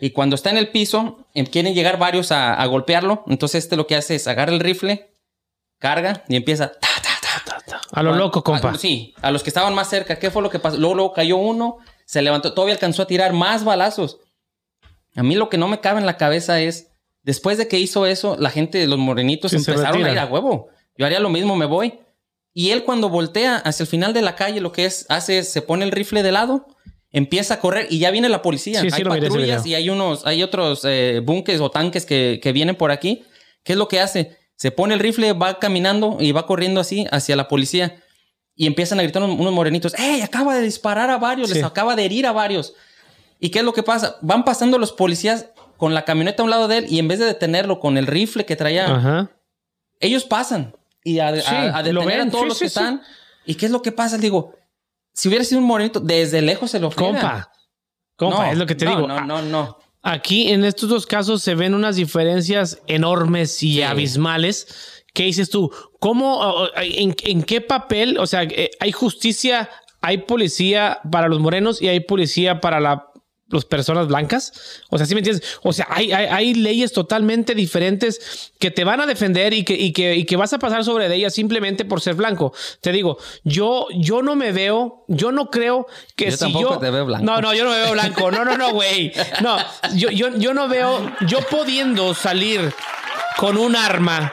Y cuando está en el piso, em- quieren llegar varios a, a golpearlo. Entonces, este lo que hace es agarra el rifle, carga y empieza. ta, ta, ta, A lo Cuando- loco, compa. a- sí, a los que estaban más cerca. ¿Qué fue lo que pasó? Luego, luego cayó uno, se levantó, todavía alcanzó a tirar más balazos. A mí lo que no me cabe en la cabeza es, después de que hizo eso, la gente, los morenitos Sí, empezaron a ir a huevo. Yo haría lo mismo, me voy. Y él cuando voltea hacia el final de la calle, lo que es, hace, es, se pone el rifle de lado, empieza a correr y ya viene la policía. Sí, hay patrullas y hay unos, hay otros eh, bunkers o tanques que, que vienen por aquí. ¿Qué es lo que hace? Se pone el rifle, va caminando y va corriendo así hacia la policía. Y empiezan a gritar unos, morenitos, ¡Ey! Acaba de disparar a varios, Sí. les acaba de herir a varios. ¿Y qué es lo que pasa? Van pasando los policías con la camioneta a un lado de él y en vez de detenerlo con el rifle que traía, Ajá. ellos pasan y a, Sí, a- a lo detener a todos sí, los que están. ¿Y qué es lo que pasa? Digo, si hubiera sido un morenito, desde lejos se lo. Compa. Compa, No, es lo que te no, digo. No, no, no. Aquí en estos dos casos se ven unas diferencias enormes y Sí. abismales. ¿Qué dices tú? ¿Cómo, en, en qué papel? O sea, eh, hay justicia, hay policía para los morenos y hay policía para la, las personas blancas. O sea, ¿sí me entiendes? O sea, hay, hay, hay leyes totalmente diferentes que te van a defender y que, y, que, y que vas a pasar sobre de ellas simplemente por ser blanco. Te digo, yo, yo no me veo, yo no creo que Yo si tampoco yo... te veo blanco. No, no, yo no me veo blanco. No, no, no, güey. No, yo, yo, yo no veo, yo pudiendo salir con un arma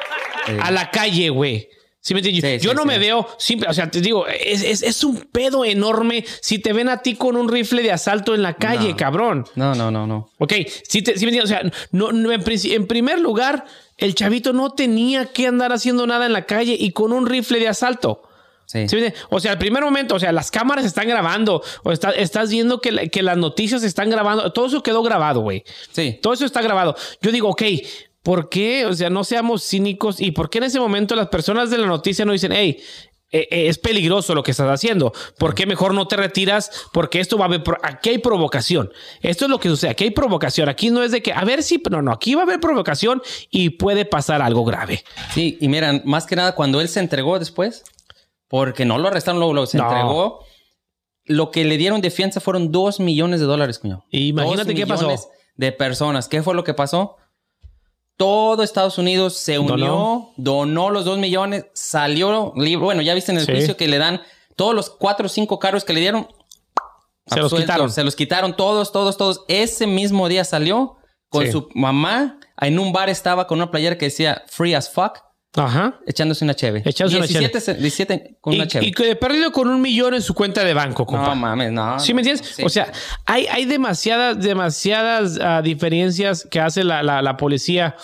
a la calle, güey. ¿Sí me entiendes? Sí, yo sí, no sí. me veo simple, o sea, te digo, es, es, es un pedo enorme si te ven a ti con un rifle de asalto en la calle, No. cabrón. No, no, no, no. Ok, sí, te, sí me entiendes, o sea, no, no, en, primer lugar, el chavito no tenía que andar haciendo nada en la calle y con un rifle de asalto. Sí. O sea, al primer momento, o sea, las cámaras están grabando, o está- estás viendo que, la- que las noticias están grabando, todo eso quedó grabado, güey. Sí. Todo eso está grabado. Yo digo, ok, ¿por qué? O sea, no seamos cínicos y por qué en ese momento las personas de la noticia no dicen, hey, eh, eh, es peligroso lo que estás haciendo. ¿Por qué mejor no te retiras? Porque esto va a haber, aquí hay provocación. Esto es lo que sucede. Aquí hay provocación. Aquí no es de que, a ver si, no, no, aquí va a haber provocación y puede pasar algo grave. Sí, y miran, más que nada cuando él se entregó después, porque no lo arrestaron, luego, se No. entregó. Lo que le dieron de fianza fueron dos millones de dólares, cuñado. Imagínate qué pasó. De personas. ¿Qué fue lo que pasó? Todo Estados Unidos se unió, Donó. donó, los dos millones, salió libre. Bueno, ya viste en el Sí. juicio que le dan todos los cuatro o cinco carros que le dieron. Se los quitaron. Se los quitaron todos, todos, todos. Ese mismo día salió con Sí. su mamá. En un bar estaba con una playera que decía free as fuck. Ajá. echándose una cheve. Echándose una 17, se- 17 con Y, una cheve. y perdido con un millón en su cuenta de banco, compa. no mames, no. ¿Sí me entiendes? sí. O sea, hay, hay demasiadas, demasiadas ah, diferencias que hace la, la- la policía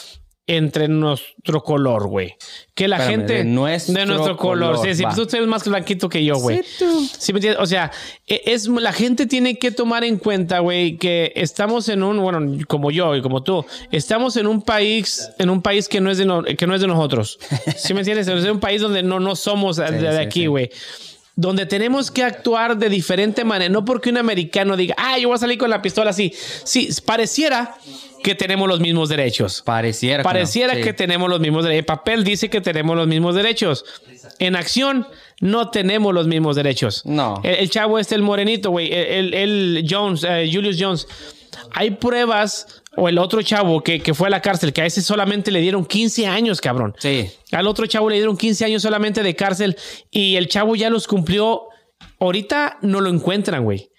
entre nuestro color, güey. Que la Espérame, gente... de nuestro color. color, Sí, sí, va. pues tú eres más blanquito que yo, güey. Sí, tú. ¿Sí me entiendes? O sea, e- es, la gente tiene que tomar en cuenta, güey, que estamos en un, bueno, como yo y como tú, estamos en un país, en un país que no es de, no- que no es de nosotros. ¿Sí me entiendes? Es un país donde no, no somos de, de aquí, sí. güey. Donde tenemos que actuar de diferente manera. No porque un americano diga, ah, yo voy a salir con la pistola así. Sí, pareciera que tenemos los mismos derechos. Pareciera. que no. Pareciera Sí. que tenemos los mismos derechos. El papel dice que tenemos los mismos derechos. En acción, no tenemos los mismos derechos. No. El, el chavo este, el morenito, güey. El, el- el Jones, eh, Julius Jones. Hay pruebas. O el otro chavo que, que fue a la cárcel, que a ese solamente le dieron 15 años, cabrón. Sí. Al otro chavo le dieron 15 años solamente de cárcel y el chavo ya los cumplió. Ahorita no lo encuentran, güey.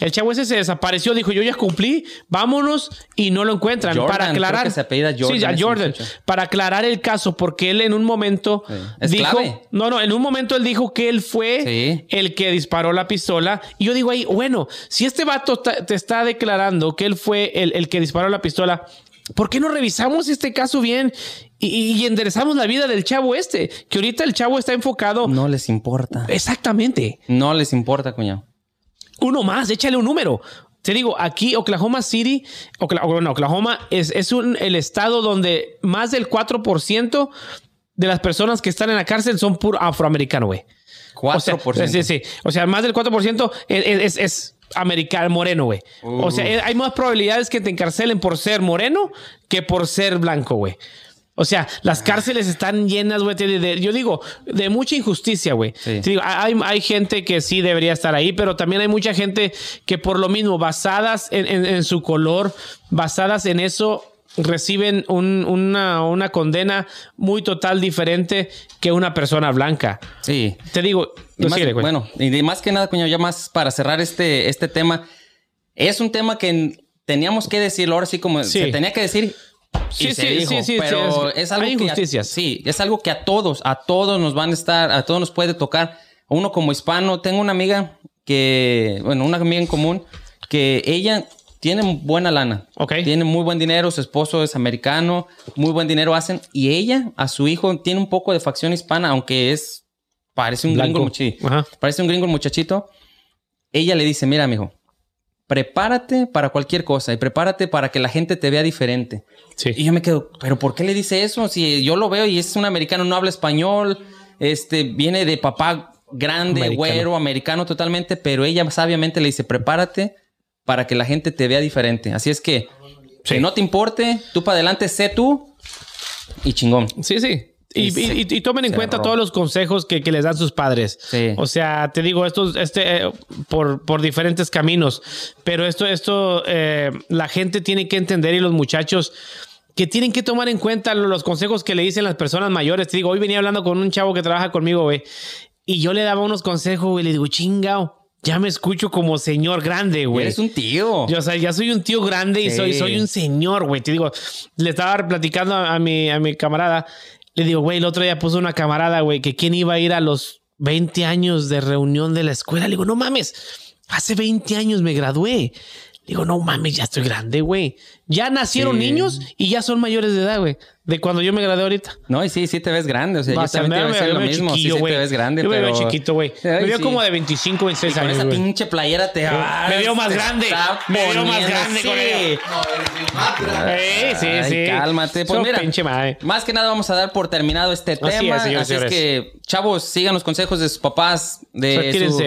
El chavo ese se desapareció, dijo, yo ya cumplí, vámonos y no lo encuentran. Jordan, para aclarar. se Jordan Sí, a Jordan. Para aclarar el caso, porque él en un momento Sí. Es dijo. clave. No, no, en un momento él dijo que él fue Sí. el que disparó la pistola. Y yo digo ahí, bueno, si este vato te está declarando que él fue el, el que disparó la pistola, ¿por qué no revisamos este caso bien y, y enderezamos la vida del chavo este? Que ahorita el chavo está enfocado. No les importa. Exactamente. No les importa, cuñado. Uno más, échale un número. Te digo, aquí Oklahoma City, Okla- bueno, Oklahoma es, es un, el estado donde más del 4% de las personas que están en la cárcel son puro afroamericano, güey. O sea, 4%. sí, sí. O sea, más del 4% es, es, es americano, moreno, güey. O sea, eh, hay más probabilidades que te encarcelen por ser moreno que por ser blanco, güey. O sea, las cárceles están llenas, güey. yo digo, de mucha injusticia, güey. Sí. Te digo, hay, hay gente que sí debería estar ahí, pero también hay mucha gente que por lo mismo, basadas en, en- en su color, basadas en eso, reciben un- una, una condena muy total diferente que una persona blanca. Sí. Te digo, Y más- güey. bueno, y de más que nada, cuñado, ya más para cerrar este, este tema, es un tema que teníamos que decirlo ahora sí como Sí. se tenía que decir. Y Sí, se sí, dijo, sí, sí, pero es- es, algo hay que a- injusticias. sí, es algo que a todos, a todos nos van a estar, a todos nos puede tocar. Uno como hispano, tengo una amiga que, bueno, una amiga en común que ella tiene buena lana. Ok. Tiene muy buen dinero, su esposo es americano, muy buen dinero hacen y ella a su hijo tiene un poco de facción hispana, aunque es parece un Blanco. gringo, Ajá. parece un gringo el muchachito. Ella le dice, mira, mijo, prepárate para cualquier cosa y prepárate para que la gente te vea diferente. Sí. Y yo me quedo, ¿pero por qué le dice eso? Si yo lo veo y es un americano, no habla español, este, viene de papá grande, Americano. güero, americano totalmente, pero ella sabiamente le dice, prepárate para que la gente te vea diferente. Así es que, Sí. que no te importe, tú para adelante, sé tú y chingón. Sí, sí. Y, Y tomen en cuenta todos los consejos que, que les dan sus padres. Sí. O sea, te digo, esto este, eh, por, por diferentes caminos. Pero esto, esto, eh, la gente tiene que entender y los muchachos que tienen que tomar en cuenta los consejos que le dicen las personas mayores. Te digo, hoy venía hablando con un chavo que trabaja conmigo, güey. Y yo le daba unos consejos, güey. Le digo, chingao, ya me escucho como señor grande, güey. Eres un tío. Yo, o sea, ya soy un tío grande y soy, soy un señor, güey. Te digo, le estaba platicando a, a mi, a mi camarada. Le digo, güey, el otro día puso una camarada, güey, que quién iba a ir a los 20 años de reunión de la escuela. Le digo, no mames, hace 20 años me gradué. Le digo, no mames, ya estoy grande, güey. Ya nacieron Sí. niños y ya son mayores de edad, güey. De cuando yo me gradué ahorita. No, y sí, sí te ves grande. O sea, yo O sea, también te me- me lo mismo. Sí, chiquillo, sí te ves grande, Yo me pero... veo chiquito, güey. Me veo sí. como de 25, 26 Con años, esa pinche playera te vas. Me veo más te grande. Me veo más grande con sí. ella. No. Eh, sí, Ay, sí. cálmate. Pues So mira, pinche madre. más que nada vamos a dar por terminado este Así tema. es, Así es que, chavos, sigan los consejos de sus papás, de su-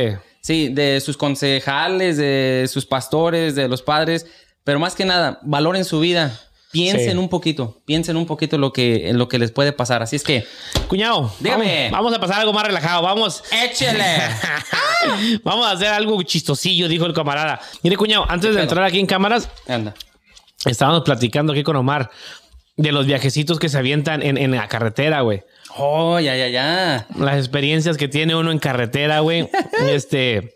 sí, de sus concejales, de sus pastores, de los padres. Pero más que nada, valoren su vida. Piensen Sí. un poquito, piensen un poquito lo que, en lo que les puede pasar. Así es que, Cuñado, Dígame. Vamos, vamos a pasar algo más relajado. Vamos. échele. <laughs> vamos a hacer algo chistosillo, dijo el camarada. Mire, cuñado, antes de entrar aquí en cámaras, Anda. estábamos platicando aquí con Omar de los viajecitos que se avientan en, en la carretera, güey. Oh, ya, ya, ya. Las experiencias que tiene uno en carretera, güey. <laughs> este.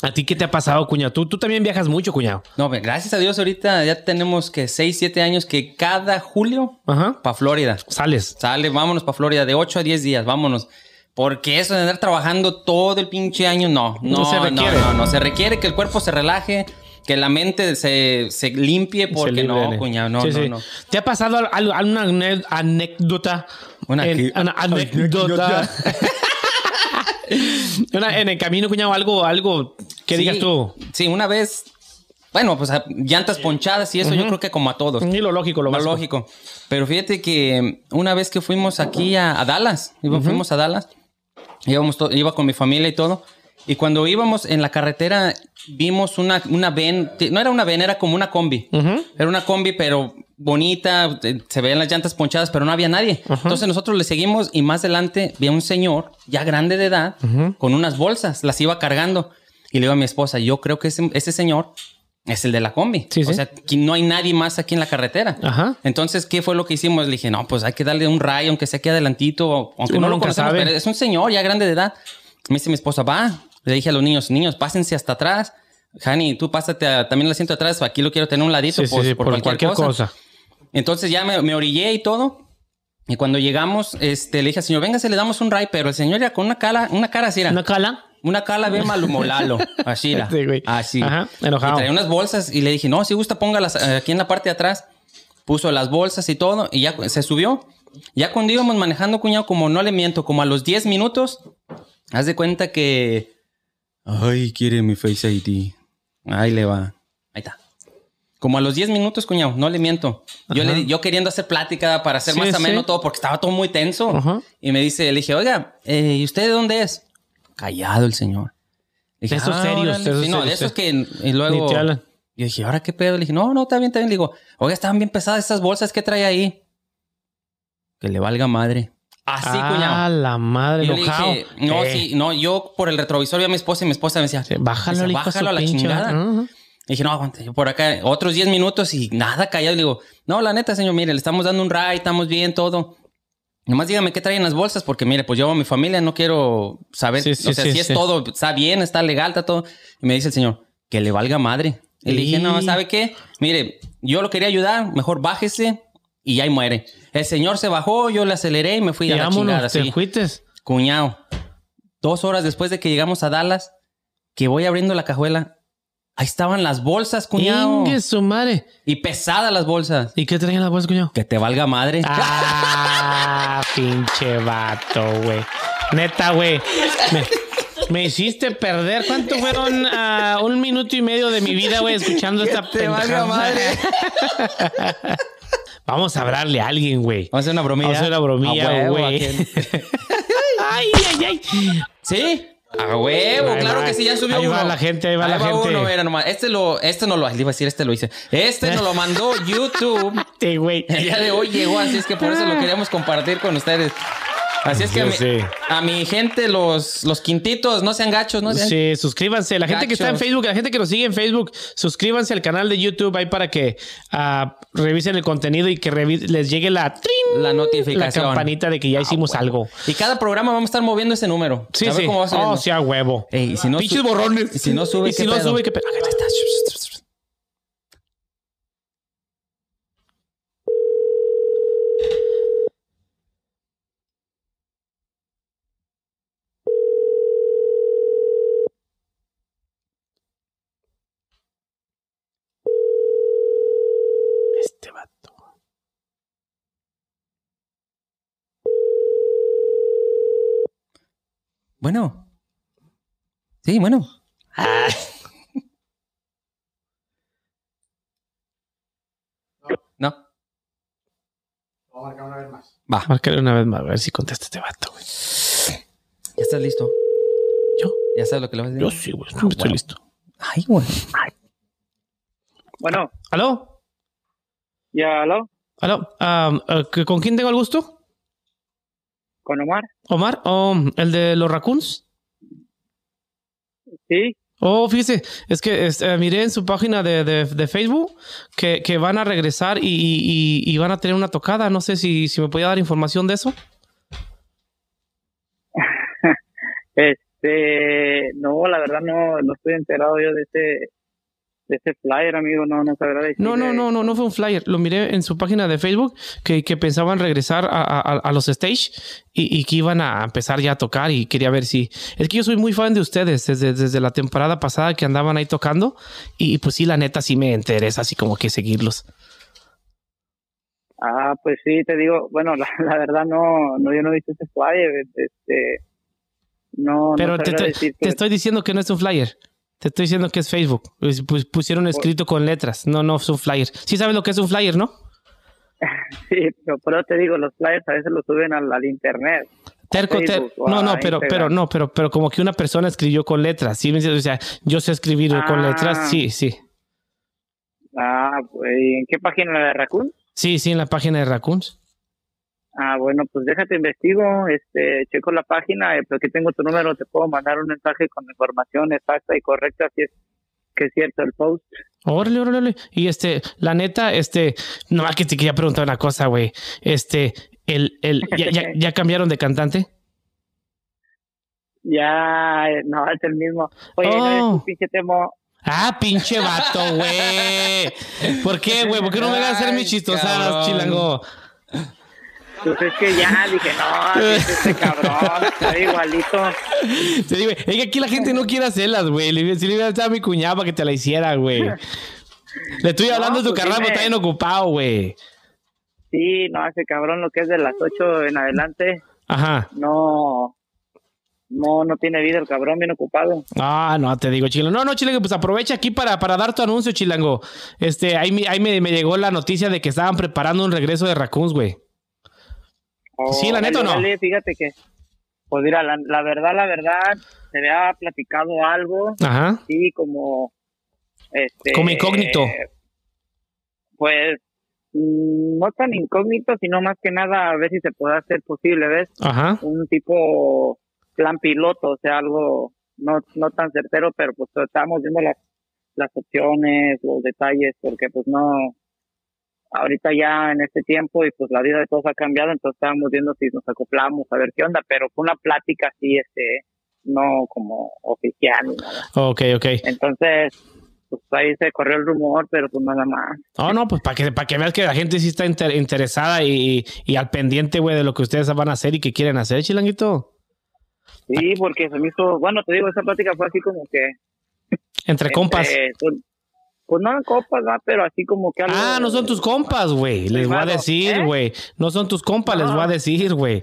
¿A ti qué te ha pasado, cuñado? Tú, tú también viajas mucho, cuñado. No, gracias a Dios ahorita ya tenemos que 6, 7 años que cada julio Ajá. para Florida. Sales. Sale, vámonos para Florida de 8 a 10 días, vámonos. Porque eso de andar trabajando todo el pinche año, no, no, No se no, requiere. no, no, se requiere que el cuerpo se relaje, que la mente se, se limpie, porque Se no, cuñado, no, Sí, no, sí. no. ¿Te ha pasado al- al- alguna anécdota? Una en, que- una <laughs> anécdota. <laughs> Una- en el camino, cuñado, algo, algo que Sí, digas tú. Sí, una vez, bueno, pues a- llantas ponchadas y eso yo creo que como a todos. Y lo lógico, lo Lo más lógico. Pero fíjate que una vez que fuimos aquí a, a Dallas, fuimos a Dallas, íbamos iba con mi familia y todo, y cuando íbamos en la carretera vimos una, una ven, no era una ven, era como una combi. Era una combi, pero bonita, eh, se veían las llantas ponchadas, pero no había nadie. Entonces nosotros le seguimos y más adelante vi a un señor ya grande de edad con unas bolsas, las iba cargando. Y le digo a mi esposa, yo creo que ese, ese señor es el de la combi. Sí, o sí. sea, no hay nadie más aquí en la carretera. Ajá. Entonces, ¿qué fue lo que hicimos? Le dije, no, pues hay que darle un rayo, aunque sea aquí adelantito, aunque Uno no lo conocemos, pero es un señor ya grande de edad. Me dice mi esposa, va. Le dije a los niños, niños, pásense hasta atrás. Hani, tú pásate a- también el asiento atrás, aquí lo quiero tener un ladito Sí, pues, sí, por, por, cualquier, cosa. Entonces ya me, me orillé y todo. Y cuando llegamos, este, le dije al señor, venga, se le damos un ray, pero el señor ya con una cara, una cara así era. ¿Una cala? Una cala bien <laughs> malhumolalo. Así era. Sí, güey. Así. Ajá, enojado. Y traía unas bolsas y le dije, no, si gusta, póngalas eh, aquí en la parte de atrás. Puso las bolsas y todo y ya se subió. Ya cuando íbamos manejando, cuñado, como no le miento, como a los 10 minutos, haz de cuenta que. Ay, quiere mi Face ID. Ahí le va. Ahí está. Como a los 10 minutos, cuñado, no le miento. Yo, Ajá. le, yo queriendo hacer plática para hacer Sí, más ameno sí. todo, porque estaba todo muy tenso. Ajá. Y me dice, le dije, oiga, eh, ¿y usted de dónde es? Callado el señor. Le De esos serios, de esos Sí, no, de serios, esos sí. que y luego. Ni te hablan. Yo dije, ¿ahora qué pedo? Le dije, no, no, está bien, está bien. Le digo, oiga, estaban bien pesadas estas bolsas que trae ahí. Que le valga madre. Así, ah, cuñado. la madre, Yo le enojado. dije, no, Eh, sí, no, yo por el retrovisor vi a mi esposa y mi esposa me decía, sí, Bájalo, dice, bájalo a la pinche chingada. Le dije, no, aguante, yo por acá, otros 10 minutos y nada callado. Le digo, no, la neta, señor, mire, le estamos dando un ride, estamos bien, todo. Nomás dígame qué traen las bolsas, porque mire, pues yo a mi familia no quiero saber, Sí, sí, o sea, si es todo, está bien, está legal, está todo. Y me dice el señor, que le valga madre. Y le dije, no, Y- ¿sabe qué? Mire, yo lo quería ayudar, mejor bájese y ahí muere. El señor se bajó, yo le aceleré y me fui Y a la vámonos, chingada. te sí. fuites. Cuñado, dos horas después de que llegamos a Dallas, que voy abriendo la cajuela, ahí estaban las bolsas, cuñado. Ingue su madre. Y pesadas las bolsas. ¿Y qué traían las bolsas, cuñado? Que te valga madre. Ah, <laughs> pinche vato, güey. Neta, güey. Me, me hiciste perder. ¿Cuánto fueron? Ah, un minuto y medio de mi vida, güey, escuchando esta te valga pendejada. madre. <laughs> Vamos a hablarle a alguien, güey. Vamos a hacer una bromilla. Vamos a hacer una bromilla, güey. <laughs> Ay, ay, ay. ¿Sí? A huevo, Ahí claro va. que sí, ya subió Ahí uno. va la gente, ahí va la gente. uno, mira nomás. Este lo, este no lo, le iba a decir, este lo hice. Este nos lo mandó <laughs> YouTube. Sí, güey. El día de hoy llegó, así es que por eso lo queríamos compartir con ustedes. Así es que a mi, a mi gente, los, los quintitos, no sean gachos, no sean Sí, suscríbanse. La gente que está en. Facebook, la gente que nos sigue en Facebook, suscríbanse al canal de YouTube ahí para que ah, revisen el contenido y que les llegue la trin, La notificación. la campanita de que ya hicimos algo. Y cada programa vamos a estar moviendo ese número. Sí, a sí. cómo va. Oh, sea huevo. Ey, y si no Pinches borrones. y si no sube, Y si ¿qué no pedo? sube, qué pedo. Está. Este vato. Bueno. Sí, bueno. No. Va, Márcale una vez más, a ver si contesta este vato, güey. ya estás listo. ¿Yo? Ya sabes lo que le vas a decir. Yo sí, güey. Ah, estoy bueno. listo. Ay, güey. Bueno, ¿Aló? ya aló, ¿Aló? Ah, ah, ¿Con quién tengo el gusto? Con Omar. ¿Omar? Oh, ¿El de los raccoons? Sí, Oh, fíjese, es que este, miré en su página de, de- de Facebook que, que van a regresar y, y- y van a tener una tocada. No sé si, si me podía dar información de eso. <laughs> Este, no, la verdad no, no estoy enterado yo de ese, ese flyer, amigo, no, no sabrá decir. No, no, no, no, no fue un flyer. Lo miré en su página de Facebook que, que pensaban regresar a, a, a los stage y, y, que iban a empezar ya a tocar y quería ver si... Es que yo soy muy fan de ustedes desde, desde la temporada pasada que andaban ahí tocando y, pues sí, la neta sí me interesa así como que seguirlos. Ah, pues sí, te digo, bueno, <laughs> la, la verdad no, no, yo no he visto ese flyer, este, no. Pero no te, te, te estoy diciendo que no es un flyer. Te estoy diciendo que es Facebook. Pues, pusieron escrito con letras. No, no es un flyer. Sí sabes lo que es un flyer, ¿no? <laughs> sí, pero, pero te digo, los flyers a veces los suben al, al internet. Terco, ter, no, no, pero, pero, no, pero, pero como que una persona escribió con letras, ¿sí? O sea, yo sé escribir ah. con letras, sí, sí. Ah, pues, ¿en qué página de Raccoon? Sí, sí, en la página de Raccoons. Ah, bueno, pues déjate investigo, este, checo la página, eh, porque tengo tu número, te puedo mandar un mensaje con información exacta y correcta, si es que es cierto el post. Órale, órale, Y este, la neta, este, no, que te quería preguntar una cosa, güey. Este, el, el, ya, ya, <laughs> ¿ya cambiaron de cantante? Ya, no, es el mismo. Oye, Oh. no es un pinche temo. Ah, pinche vato, güey. ¿Por qué, güey? ¿Por qué no me vas a hacer mis chistosadas, chilango? Pues es que ya dije, no, es este cabrón, está igualito. Te digo, es que aquí la gente no quiere hacerlas, güey. Si le iba a mi cuñada para que te la hiciera, güey. Le estoy hablando No, de tu pues carnal, pero está bien ocupado, güey. Sí, no, ese cabrón lo que es de las 8 en adelante, Ajá. no, no, no tiene vida el cabrón, bien ocupado. Ah, no, te digo, chilango. No, no, chilango, pues aprovecha aquí para, para dar tu anuncio, chilango. Este, ahí, ahí me, me llegó la noticia de que estaban preparando un regreso de Raccoons, güey. Sí, la neta, ¿o no? Fíjate que, pues mira, la, la verdad, la verdad, se había platicado algo, Ajá. sí, como, este... Como incógnito. Pues, mm, no tan incógnito, sino más que nada a ver si se puede hacer posible, ¿ves? Ajá. un tipo plan piloto, o sea, algo no, no tan certero, pero pues estábamos viendo las, las opciones, los detalles, porque pues no, ahorita ya en este tiempo y pues la vida de todos ha cambiado, entonces estábamos viendo si nos acoplamos, a ver qué onda, pero fue una plática así, este, no como oficial ni nada. Ok, ok. Entonces, pues ahí se corrió el rumor, pero pues nada más. Oh, no, pues para que, para que veas que la gente sí está inter- interesada y, y al pendiente, güey, de lo que ustedes van a hacer y que quieren hacer, chilanguito. Sí, porque se me hizo, bueno, te digo, esa plática fue así como que Entre compas. Entre, pues, pues no en copas, ¿va? pero así como que algo. Ah, no son tus compas, güey. Les voy a decir, ¿eh? güey. No son tus compas, les voy a decir, güey.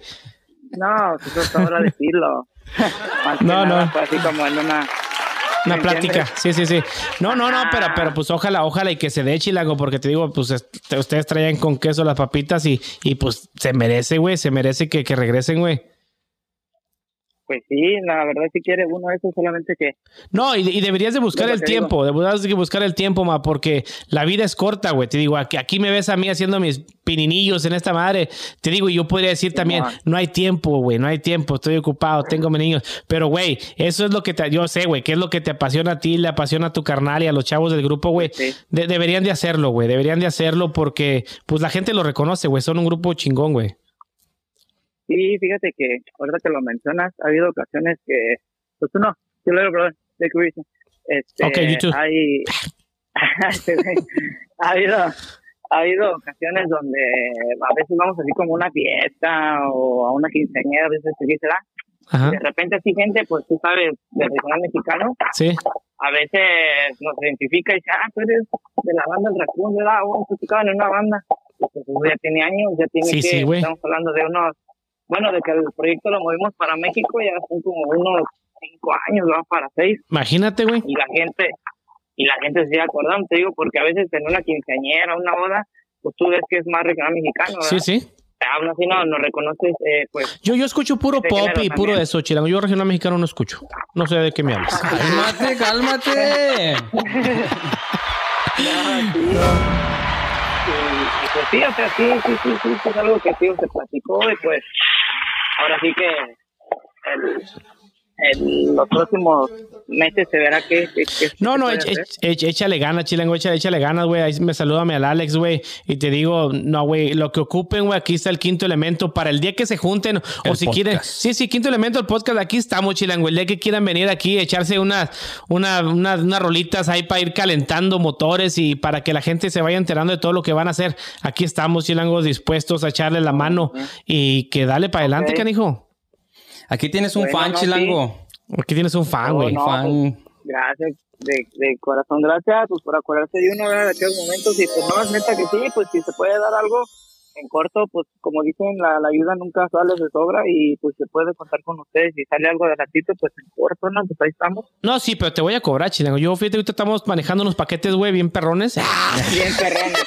No, pues eso ahora decirlo. <laughs> Más que No, nada no. Fue así como en una. Una ¿me plática, entiendes? sí, sí, sí. No, no, no, pero, Ah. pero pues ojalá, ojalá y que se dé chilango, porque te digo, pues ustedes traían con queso las papitas y, y pues se merece, güey, se merece que, que regresen, güey. Pues sí, la verdad, si quiere uno eso, solamente que. No, y, y deberías de buscar el que digo. tiempo, deberías de buscar el tiempo, ma, porque la vida es corta, güey. Te digo, aquí, aquí me ves a mí haciendo mis pininillos en esta madre. Te digo, y yo podría decir también, ma. no hay tiempo, güey, no hay tiempo, estoy ocupado, tengo mis niños. Pero, güey, eso es lo que te, yo sé, güey, que es lo que te apasiona a ti, le apasiona a tu carnal y a los chavos del grupo, güey. Sí. De- deberían de hacerlo, güey, deberían de hacerlo porque, pues la gente lo reconoce, güey, son un grupo chingón, güey. Sí, fíjate que, ahorita que lo mencionas, ha habido ocasiones que. Pues uno, yo lo brother, de que Este, Ok, you too. Hay. <laughs> Ha habido. Ha habido ocasiones donde a veces vamos así como a una fiesta o a una quinceañera, a veces se. Ajá, De repente así gente, pues tú sabes, del regional mexicano, sí. a veces nos identifica y dice, ah, tú eres de la banda El Raccoon, ¿verdad? Oh, tú tocabas en una banda. Pues eso ya tiene años, ya tiene Sí, que, sí, estamos hablando de unos, bueno, de que el proyecto lo movimos para México, ya son como unos cinco años, va para seis, Imagínate, güey. y la gente, y la gente se sigue acordando, te digo, porque a veces en una quinceañera, una boda, pues tú ves que es más regional mexicano, ¿verdad? Sí, sí. Aún así no, no reconoces, eh, pues, Yo, yo escucho puro Ese pop y puro también. eso, chilango. Yo regional mexicano no escucho. No sé de qué me hablas. Cálmate, cálmate. <laughs> Ah, sí. Y, y pues sí, o sea, sí, sí, sí, sí, sí, es algo que tío se platicó y pues ahora sí que el, en los próximos meses se verá que... no, no, échale ganas, chilango, échale, échale ganas, güey. Ahí me salúdame al Alex, güey. Y te digo, no, güey, lo que ocupen, güey, aquí está el quinto elemento para el día que se junten o si quieren. Sí, sí, quinto elemento, el podcast, aquí estamos, chilango. El día que quieran venir aquí, echarse unas, una, unas rolitas ahí para ir calentando motores y para que la gente se vaya enterando de todo lo que van a hacer. Aquí estamos, chilangos, dispuestos a echarle la mano y que dale para adelante, canijo. Aquí tienes un fan, chilango. Aquí tienes un fan, güey. fan. Pues, gracias, de, de, corazón, gracias pues, por acordarse de uno de aquellos momentos. Y pues no, es neta que sí, pues si se puede dar algo en corto, pues como dicen, la, la, ayuda nunca sale de sobra y pues se puede contar con ustedes. Si sale algo de ratito, pues en corto, ¿no? Pues ahí estamos. No, sí, pero te voy a cobrar, chilango. Yo, fíjate, ahorita estamos manejando unos paquetes, güey, bien perrones. Bien perrones.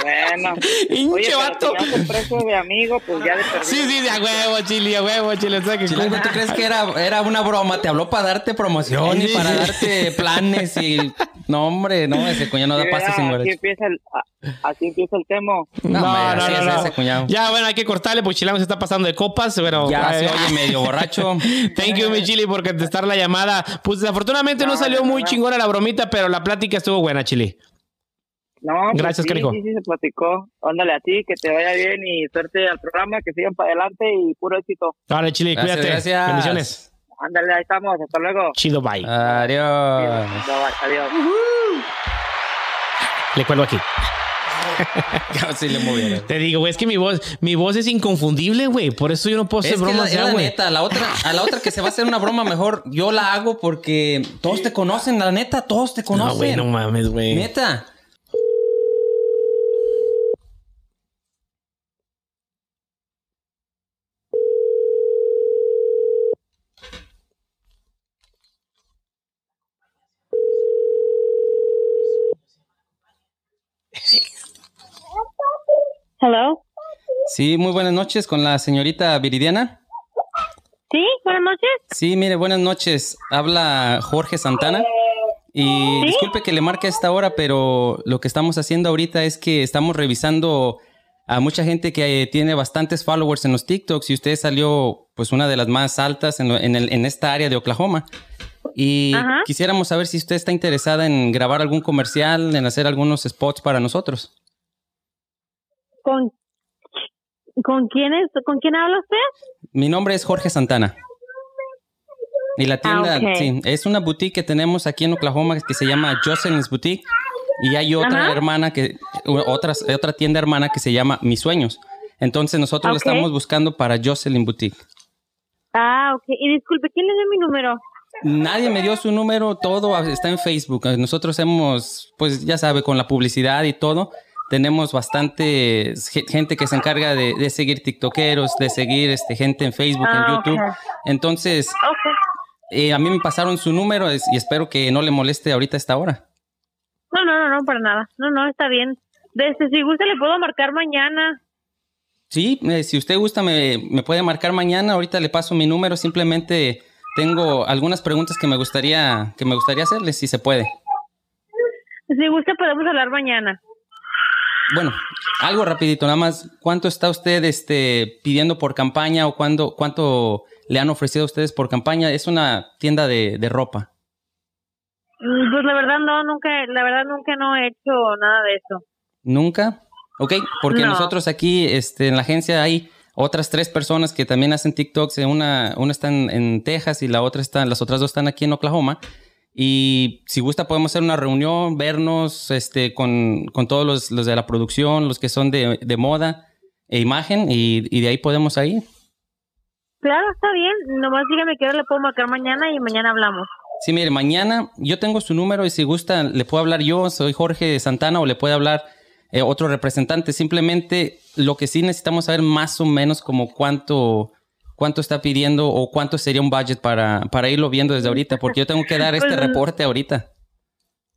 Bueno. <laughs> Hinche vato. precio de amigo, pues ya de Sí, sí, de a huevo, Chile, a huevo, Chile. ¿tú crees que era, era una broma? Te habló para darte promoción y para darte planes y... No, hombre, no, ese cuñado no da pasta sin así empieza, el, así empieza el tema. No, no, no, no, Ese cuñado. Ya, bueno, hay que cortarle porque Chilango se está pasando de copas, pero... Ya se oye medio borracho. <laughs> Thank you, mi Chili, por contestar la llamada. Pues desafortunadamente no, salió muy chingona la bromita, pero la plática estuvo buena, Chili. No, pues gracias, sí, sí, sí, se platicó. Ándale a ti, que te vaya bien y suerte al programa, que sigan para adelante y puro éxito. Dale, Chile, cuídate. Gracias. Bendiciones. Ándale, ahí estamos. Hasta luego. Chido, bye. Adiós. Adiós. Le cuelgo aquí. <laughs> sí, le movieron. Te digo, güey, es que mi voz, mi voz es inconfundible, güey. Por eso yo no puedo hacer bromas ya, güey. neta, la otra, a la otra que se va a hacer una broma mejor, yo la hago porque todos te conocen, la neta, todos te conocen. No, güey, no mames, güey. Neta. Hello. Sí, muy buenas noches con la señorita Viridiana. Sí, buenas noches. Sí, mire, buenas noches. Habla Jorge Santana. Y disculpe que le marque a esta hora, pero lo que estamos haciendo ahorita es que estamos revisando a mucha gente que tiene bastantes followers en los TikToks y usted salió pues una de las más altas en, en, esta área de Oklahoma. Y quisiéramos saber si usted está interesada en grabar algún comercial, en hacer algunos spots para nosotros. ¿Con, con quién es? ¿Con quién habla usted? Mi nombre es Jorge Santana. Y la tienda, ah, sí, es una boutique que tenemos aquí en Oklahoma que se llama Jocelyn's Boutique. Y hay otra hermana que, otra, otra tienda hermana que se llama Mis Sueños. Entonces nosotros lo estamos buscando para Jocelyn Boutique. Ah, ok. Y disculpe, ¿quién le dio mi número? Nadie me dio su número, todo está en Facebook. Nosotros hemos, pues ya sabe, con la publicidad y todo, tenemos bastante gente que se encarga de, seguir tiktokeros, de seguir este, gente en Facebook, en ah, YouTube. Entonces, eh, a mí me pasaron su número y espero que no le moleste ahorita a esta hora. No, no, no, no, para nada. No, no, está bien. Desde si gusta le puedo marcar mañana. Sí, eh, si usted gusta me, me, puede marcar mañana. Ahorita le paso mi número. Simplemente tengo algunas preguntas que me gustaría que me gustaría hacerle, si se puede. Si gusta podemos hablar mañana bueno, algo rapidito, nada más, ¿cuánto está usted este, pidiendo por campaña o cuándo, cuánto le han ofrecido a ustedes por campaña? Es una tienda de, ropa. Mm, pues la verdad no, nunca, la verdad nunca no he hecho nada de eso. ¿Nunca? Ok, porque nosotros aquí este, en la agencia hay otras tres personas que también hacen TikToks. Una, una está en, en Texas y la otra está, las otras dos están aquí en Oklahoma. Y si gusta, podemos hacer una reunión, vernos este, con, con todos los, los, de la producción, los que son de, de moda e imagen, y, y, de ahí podemos ir. Claro, está bien. Nomás dígame que le puedo marcar mañana y mañana hablamos. Sí, mire, mañana yo tengo su número y si gusta, le puedo hablar yo, soy Jorge Santana, o le puede hablar eh, otro representante. Simplemente lo que sí necesitamos saber más o menos como cuánto cuánto está pidiendo o cuánto sería un budget para, para irlo viendo desde ahorita, porque yo tengo que dar este pues, reporte ahorita.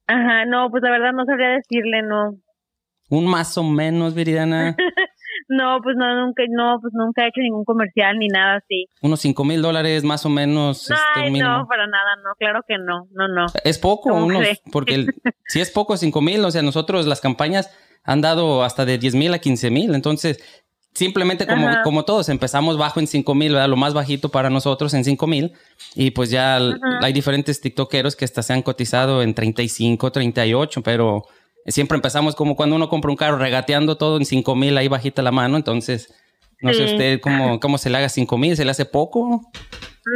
Ajá, no, pues la verdad no sabría decirle, no. Un más o menos, Viridiana. <laughs> no, pues no, nunca, no, pues nunca he hecho ningún comercial ni nada así. Unos cinco mil dólares más o menos. Este, no, para nada, no, claro que no, no, no. Es poco, unos, porque <laughs> si es poco cinco mil, o sea, nosotros las campañas han dado hasta de diez mil a quince mil, entonces simplemente como, Ajá. como todos, empezamos bajo en 5 mil. Lo más bajito para nosotros en 5 mil. Y pues ya hay diferentes TikTokeros que hasta se han cotizado en 35, 38, pero siempre empezamos como cuando uno compra un carro regateando todo en 5 mil, ahí bajita la mano. Entonces, no sé usted cómo, cómo se le haga 5 mil, ¿se le hace poco?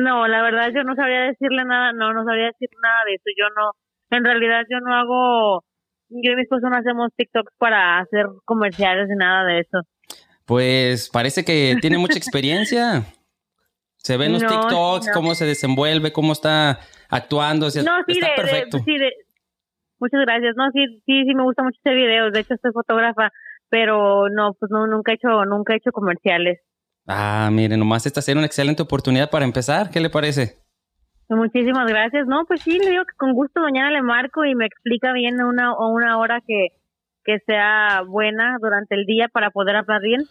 No, la verdad yo no sabría decirle nada, no, no sabría decir nada de eso. Yo no, en realidad yo no hago, yo y mi esposo no hacemos TikToks para hacer comerciales ni nada de eso. Pues parece que tiene mucha <laughs> experiencia. Se ven los TikToks, no. cómo se desenvuelve, cómo está actuando. o sea, No, sí, está de, de- perfecto. sí, de, muchas gracias. No, sí, sí, sí me gusta mucho hacer videos. De hecho, soy fotógrafa, pero no, pues no, nunca he hecho, nunca he hecho comerciales. Ah, mire, nomás esta sería una excelente oportunidad para empezar. ¿Qué le parece? Muchísimas gracias. No, pues sí, le digo que con gusto mañana le marco y me explica bien una o una hora que, que sea buena durante el día para poder hablar bien.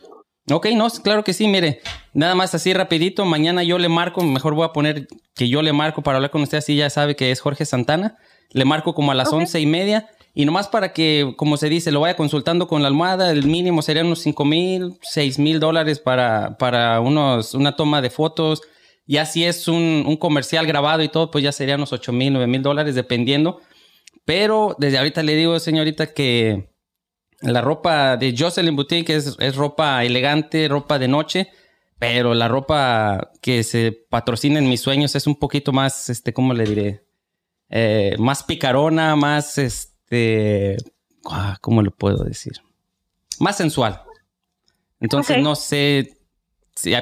Ok, no, claro que sí, mire. Nada más así rapidito. Mañana yo le marco, mejor voy a poner que yo le marco para hablar con usted así, ya sabe que es Jorge Santana. Le marco como a las once y media. Y nomás para que, como se dice, lo vaya consultando con la almohada, el mínimo serían unos cinco mil, seis mil dólares para, para unos, una toma de fotos. Ya si es un, un comercial grabado y todo, pues ya serían unos ocho mil, nueve mil dólares, dependiendo. Pero desde ahorita le digo, señorita, que la ropa de Jocelyn Boutique es, es ropa elegante, ropa de noche, pero la ropa que se patrocina en mis sueños es un poquito más, este, ¿cómo le diré? Eh, más picarona, más, este, ah, ¿cómo le puedo decir? Más sensual. Entonces no sé,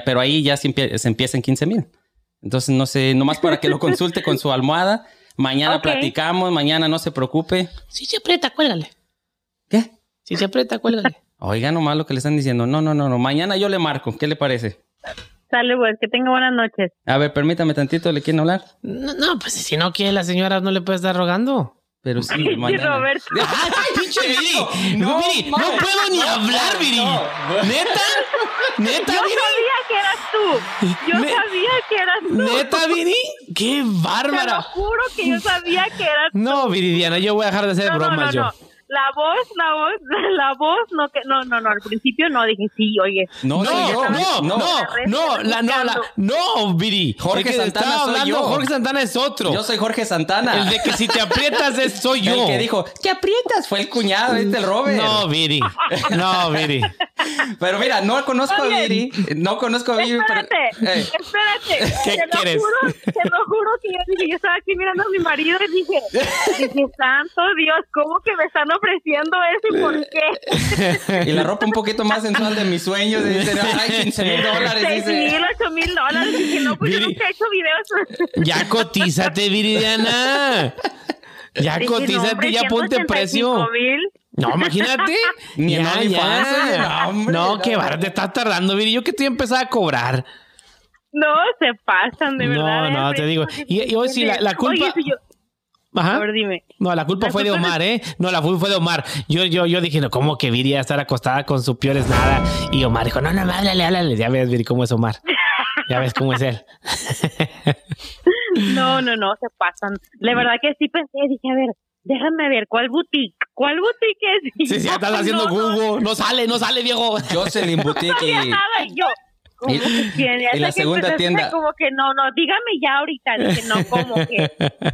pero ahí ya se, empie- se empieza en 15 mil. Entonces no sé, nomás para que lo <laughs> consulte con su almohada. Mañana platicamos, mañana no se preocupe. Si se aprieta, cuélgale. ¿Qué? Si se aprieta, cuélgale. <laughs> Oiga nomás lo que le están diciendo. No, no, no, no. Mañana yo le marco. ¿Qué le parece? Sale, pues, que tenga buenas noches. A ver, permítame tantito, ¿le quieren hablar? No, no, pues si no quiere la señora, no le puede estar rogando. Pero sí, <laughs> Sí, mañana. Roberto. ¡Ay, pinche Viri! No, No, no, puedo ni No, hablar, no, Viri. no. ¿Neta? ¿Neta, Yo Viri? sabía que eras tú. Yo Ne- sabía que eras tú. ¿Neta, Viri? ¡Qué Te lo bárbara! juro que yo sabía que eras tú. No, Viridiana, yo voy a dejar de hacer no, no, bromas no, yo. No. La voz, la voz, <laughs> la voz, no, que, no, no, no, al principio no, dije, sí, oye. No, No, yo. no, no, no, la, no, la, no, Viri. Jorge Santana soy hablando, yo. Jorge Santana es otro. Yo soy Jorge Santana. El de que si te aprietas es, soy <laughs> yo. El que dijo, ¿qué aprietas? Fue el cuñado, este el Robert. No, Viri. No, Viri. Pero mira, no conozco a Está Viri. No conozco a Viri, pero. Espérate, Eh, espérate. <laughs> ¿Qué te lo quieres? juro, te lo juro que yo dije, yo estaba aquí mirando a mi marido y dije, dije, santo Dios, ¿cómo que me están ofreciendo eso y por qué? <laughs> y la ropa un poquito más sensual de mis sueños. y Dice, ay, <laughs> 15 mil dólares. Seis Dice. mil, ocho mil dólares. Dije, no, pues yo Viri. nunca he hecho videos. Ya cotízate, Viridiana. Ya no, cotízate, hombre, ya ponte 185 precio. mil. No, imagínate. <laughs> Ni ya, oye, ya. no, hombre, No, no. qué barro, te estás tardando, Viri. Yo que estoy empezando a cobrar. No, se pasan, de No, verdad. no, ¿eh? te digo. Y- y hoy sí, la- la culpa- Oye, si yo... Ajá. A ver, dime. No, la culpa La fue de culpa no- Omar, ¿eh? No, la culpa fue de Omar. Yo, yo, yo dije, no, ¿cómo que Viri iba a estar acostada con su peores nada? Y Omar dijo, no, no, háblale, háblale. Ya ves, Viri, cómo es Omar. <laughs> Ya ves cómo es él. No, no, no, se pasan. La verdad que sí pensé, dije, a ver, déjame ver, ¿cuál boutique? ¿Cuál boutique es? Sí, sí, estás <laughs> haciendo No, no, Google. No sale, no sale, viejo. Jocelyn Boutique No había y. nada yo. ¿Cómo Y- que quién? y la que segunda tienda. Como que no, no, dígame ya ahorita. Dije, no, como que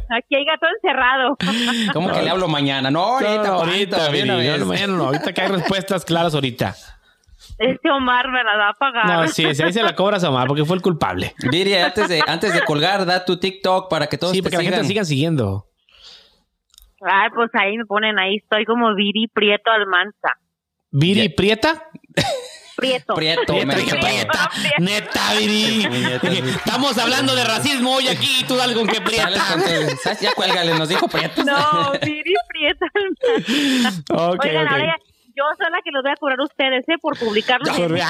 aquí hay gato encerrado. <laughs> ¿Cómo que le hablo mañana? No, ahorita, No, ahorita, vez. No, ahorita que hay respuestas claras ahorita. Este Omar me la va a pagar. No, sí, sí, ahí se la cobras a Omar porque fue el culpable. Viri, antes de, antes de colgar, da tu TikTok para que todos Sí, te porque la sigan. gente sigan siguiendo. Ay, pues ahí me ponen, ahí estoy como Viri Prieto Almanza. ¿Viri Ya. Prieta? <laughs> Prieto. Prieto, Prieta, me- dije, Prieta. Neta, Viri. Neta, Viri. Estamos hablando de racismo hoy aquí y tú dale con que Prieta. con tu- ¿sabes? Ya cuélgale, nos dijo Prieto. No, Viri Prieto. Ok, Oigan, ahora ok. ya, yo soy la que los voy a cobrar a ustedes, ¿eh? Por publicarlos en. <laughs>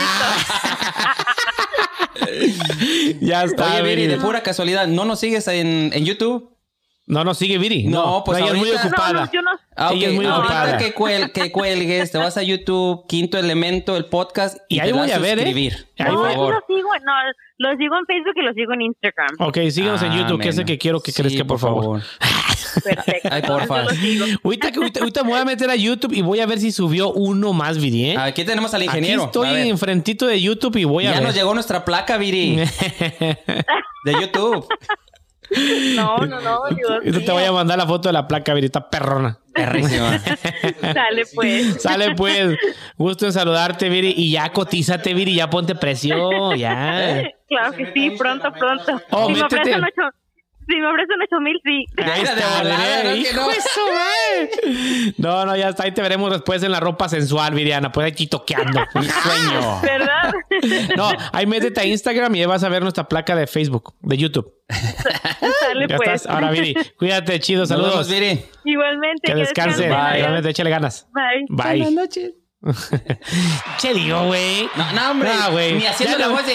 Ya está, Oye, Viri, Viri. de pura casualidad, ¿no nos sigues en, en YouTube? No, no, sigue Viri. No, pues ella es muy ocupada. No, no, yo no. Ah, Ella ok. es muy Ahorita ocupada. que, cuel- que cuelgues, te vas a YouTube, Quinto Elemento, el podcast, y, Y ahí te voy das a ver, ¿eh? suscribir. Por No, favor. lo sigo, no, lo sigo en Facebook y lo sigo en Instagram. Ok, síguenos en Ah, YouTube, que es el que quiero que Sí, crezca, por favor. Perfecto. Ay, porfa. Ahorita, que- ahorita, ahorita me voy a meter a YouTube y voy a ver si subió uno más, Viri, ¿eh? Aquí tenemos al ingeniero. Aquí A ver. estoy enfrentito de YouTube y voy a Ya ver. nos llegó nuestra placa, Viri, <laughs> de YouTube. <laughs> No, no, no, Dios te voy a mandar la foto de la placa, Viri, está perrona. Perrísima. <laughs> Sale pues. Sale pues, gusto en saludarte, Viri, y ya cotízate, Viri, ya ponte precio, ya. Claro que sí, pronto, pronto. Oh, si, me ofrecen ocho, si me ofrecen ocho mil, sí. De está, hijo de su madre. No, no, ya está, ahí te veremos después en la ropa sensual, Viriana, pues ahí toqueando. <laughs> Mi sueño. ¿Verdad? No, ahí métete a Instagram y ahí vas a ver nuestra placa de Facebook, de YouTube. Sale Ya pues. estás. Ahora, Viri, cuídate, chido, Nos vemos, saludos. Viri. Igualmente. Que descanse. Igualmente, échale ganas. Bye. Bye. Buenas noches. <laughs> Che, digo, güey. No, no, hombre. No, güey. Ni haciendo Ya la no- voz de.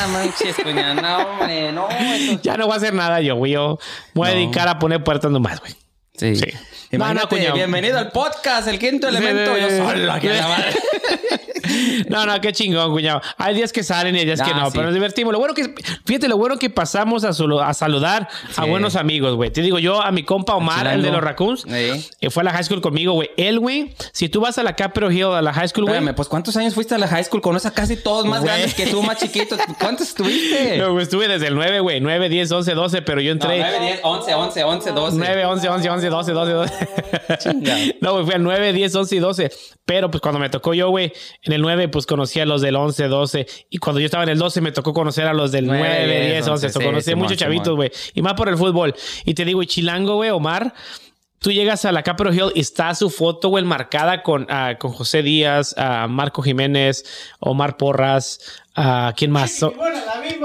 No manches, coña. No, hombre. No, eso- Ya no voy a hacer nada yo, güey. Yo voy a dedicar a poner puertas nomás, güey. Sí. Sí. Imagínate, No, no, cuñado. bienvenido al podcast, el quinto elemento. sí, Yo solo aquí a la madre. <laughs> <laughs> No, no, qué chingón, cuñado. Hay días que salen y hay días que Ah, no, sí. pero nos divertimos. Lo bueno que, fíjate, lo bueno que pasamos a, solo- a saludar a Sí. buenos amigos, güey. Te digo yo, a mi compa Omar, el de los Raccoons, Sí. que fue a la high school conmigo, güey. Él, güey, si tú vas a la Capitol Hill, a la high school, güey. Pues ¿cuántos años fuiste a la high school? Conoces a casi todos más Güey. grandes que tú, más chiquitos. ¿Cuántos estuviste? <laughs> No, güey, estuve desde el 9, güey. 9, 10, 11, 12, pero yo No, entré. 9, 10, 11, 11, 11, 12. 9, 11, 11, 11, 12, 12, 12. No, güey, fue al 9, 10, 11 y 12. Pero pues cuando me tocó yo, güey, en el 9, pues conocí a los del 11, 12. Y cuando yo estaba en el 12, me tocó conocer a los del 9, 9, 10, 11. 11, So, sí, conocí Simón, muchos chavitos, güey. Y más por el fútbol. Y te digo, y Chilango, güey, Omar. Tú llegas a la Capitol Hill y está su foto, güey, marcada con, ah, con José Díaz, ah, Marco Jiménez, Omar Porras, ah, ¿quién más? So-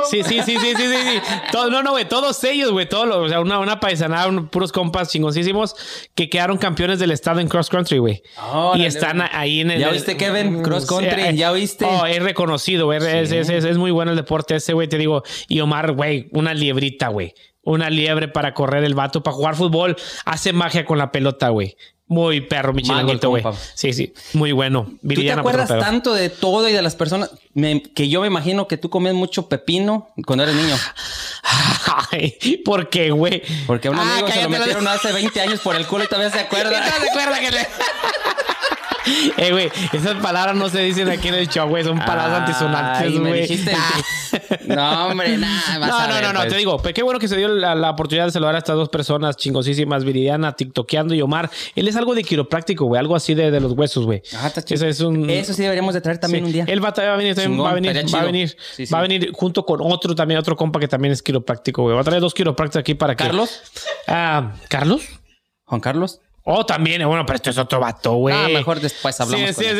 Sí, sí, sí, sí, sí, sí, sí. Todo- no, no, güey, todos ellos, güey, todos, los- o sea, una, una paisanada, un- puros compas chingoncísimos que quedaron campeones del estado en cross country, güey. Órale, y están ahí en el. ¿Ya viste, Kevin? Cross country, Sí, ¿ya viste? Oh, es reconocido, güey. Es, es- es- es muy bueno el deporte ese, güey, te digo. Y Omar, güey, una liebrita, güey. Una liebre para correr el vato, para jugar fútbol. Hace magia con la pelota, güey. Muy perro, mi chilanguito, güey. Sí, sí. Muy bueno. ¿Tú te acuerdas tanto de todo y de las personas me- que yo me imagino que tú comías mucho pepino cuando eres niño? <laughs> Ay, ¿por qué, güey? Porque a un Ah, amigo se lo metieron hace 20 años por el culo y todavía se <laughs> acuerda. ¿No se acuerda que le... <laughs> Eh, güey, esas palabras no se dicen aquí en el show, güey. Son palabras antisonantes, güey. <laughs> No, hombre, nada. vas No, a no, ver, no, no, pues. te digo, pero qué bueno que se dio la, la oportunidad de saludar a estas dos personas chingosísimas, Viridiana, TikTokeando y Omar. Él es algo de quiropráctico, güey, algo así de, de los huesos, güey. Ah, está chido. Eso es un... Eso sí deberíamos de traer también Sí, un día. Él va, a- va a venir, también, Chingón, va a venir, va a venir, Sí, sí. va a venir junto con otro también, otro compa que también es quiropráctico, güey. Va a traer dos quiroprácticos aquí para que... ¿Carlos? Ah, ¿Carlos? Juan Carlos. Oh, también, bueno, pero esto es otro vato, güey. Ah, mejor después hablamos Sí, con sí, él.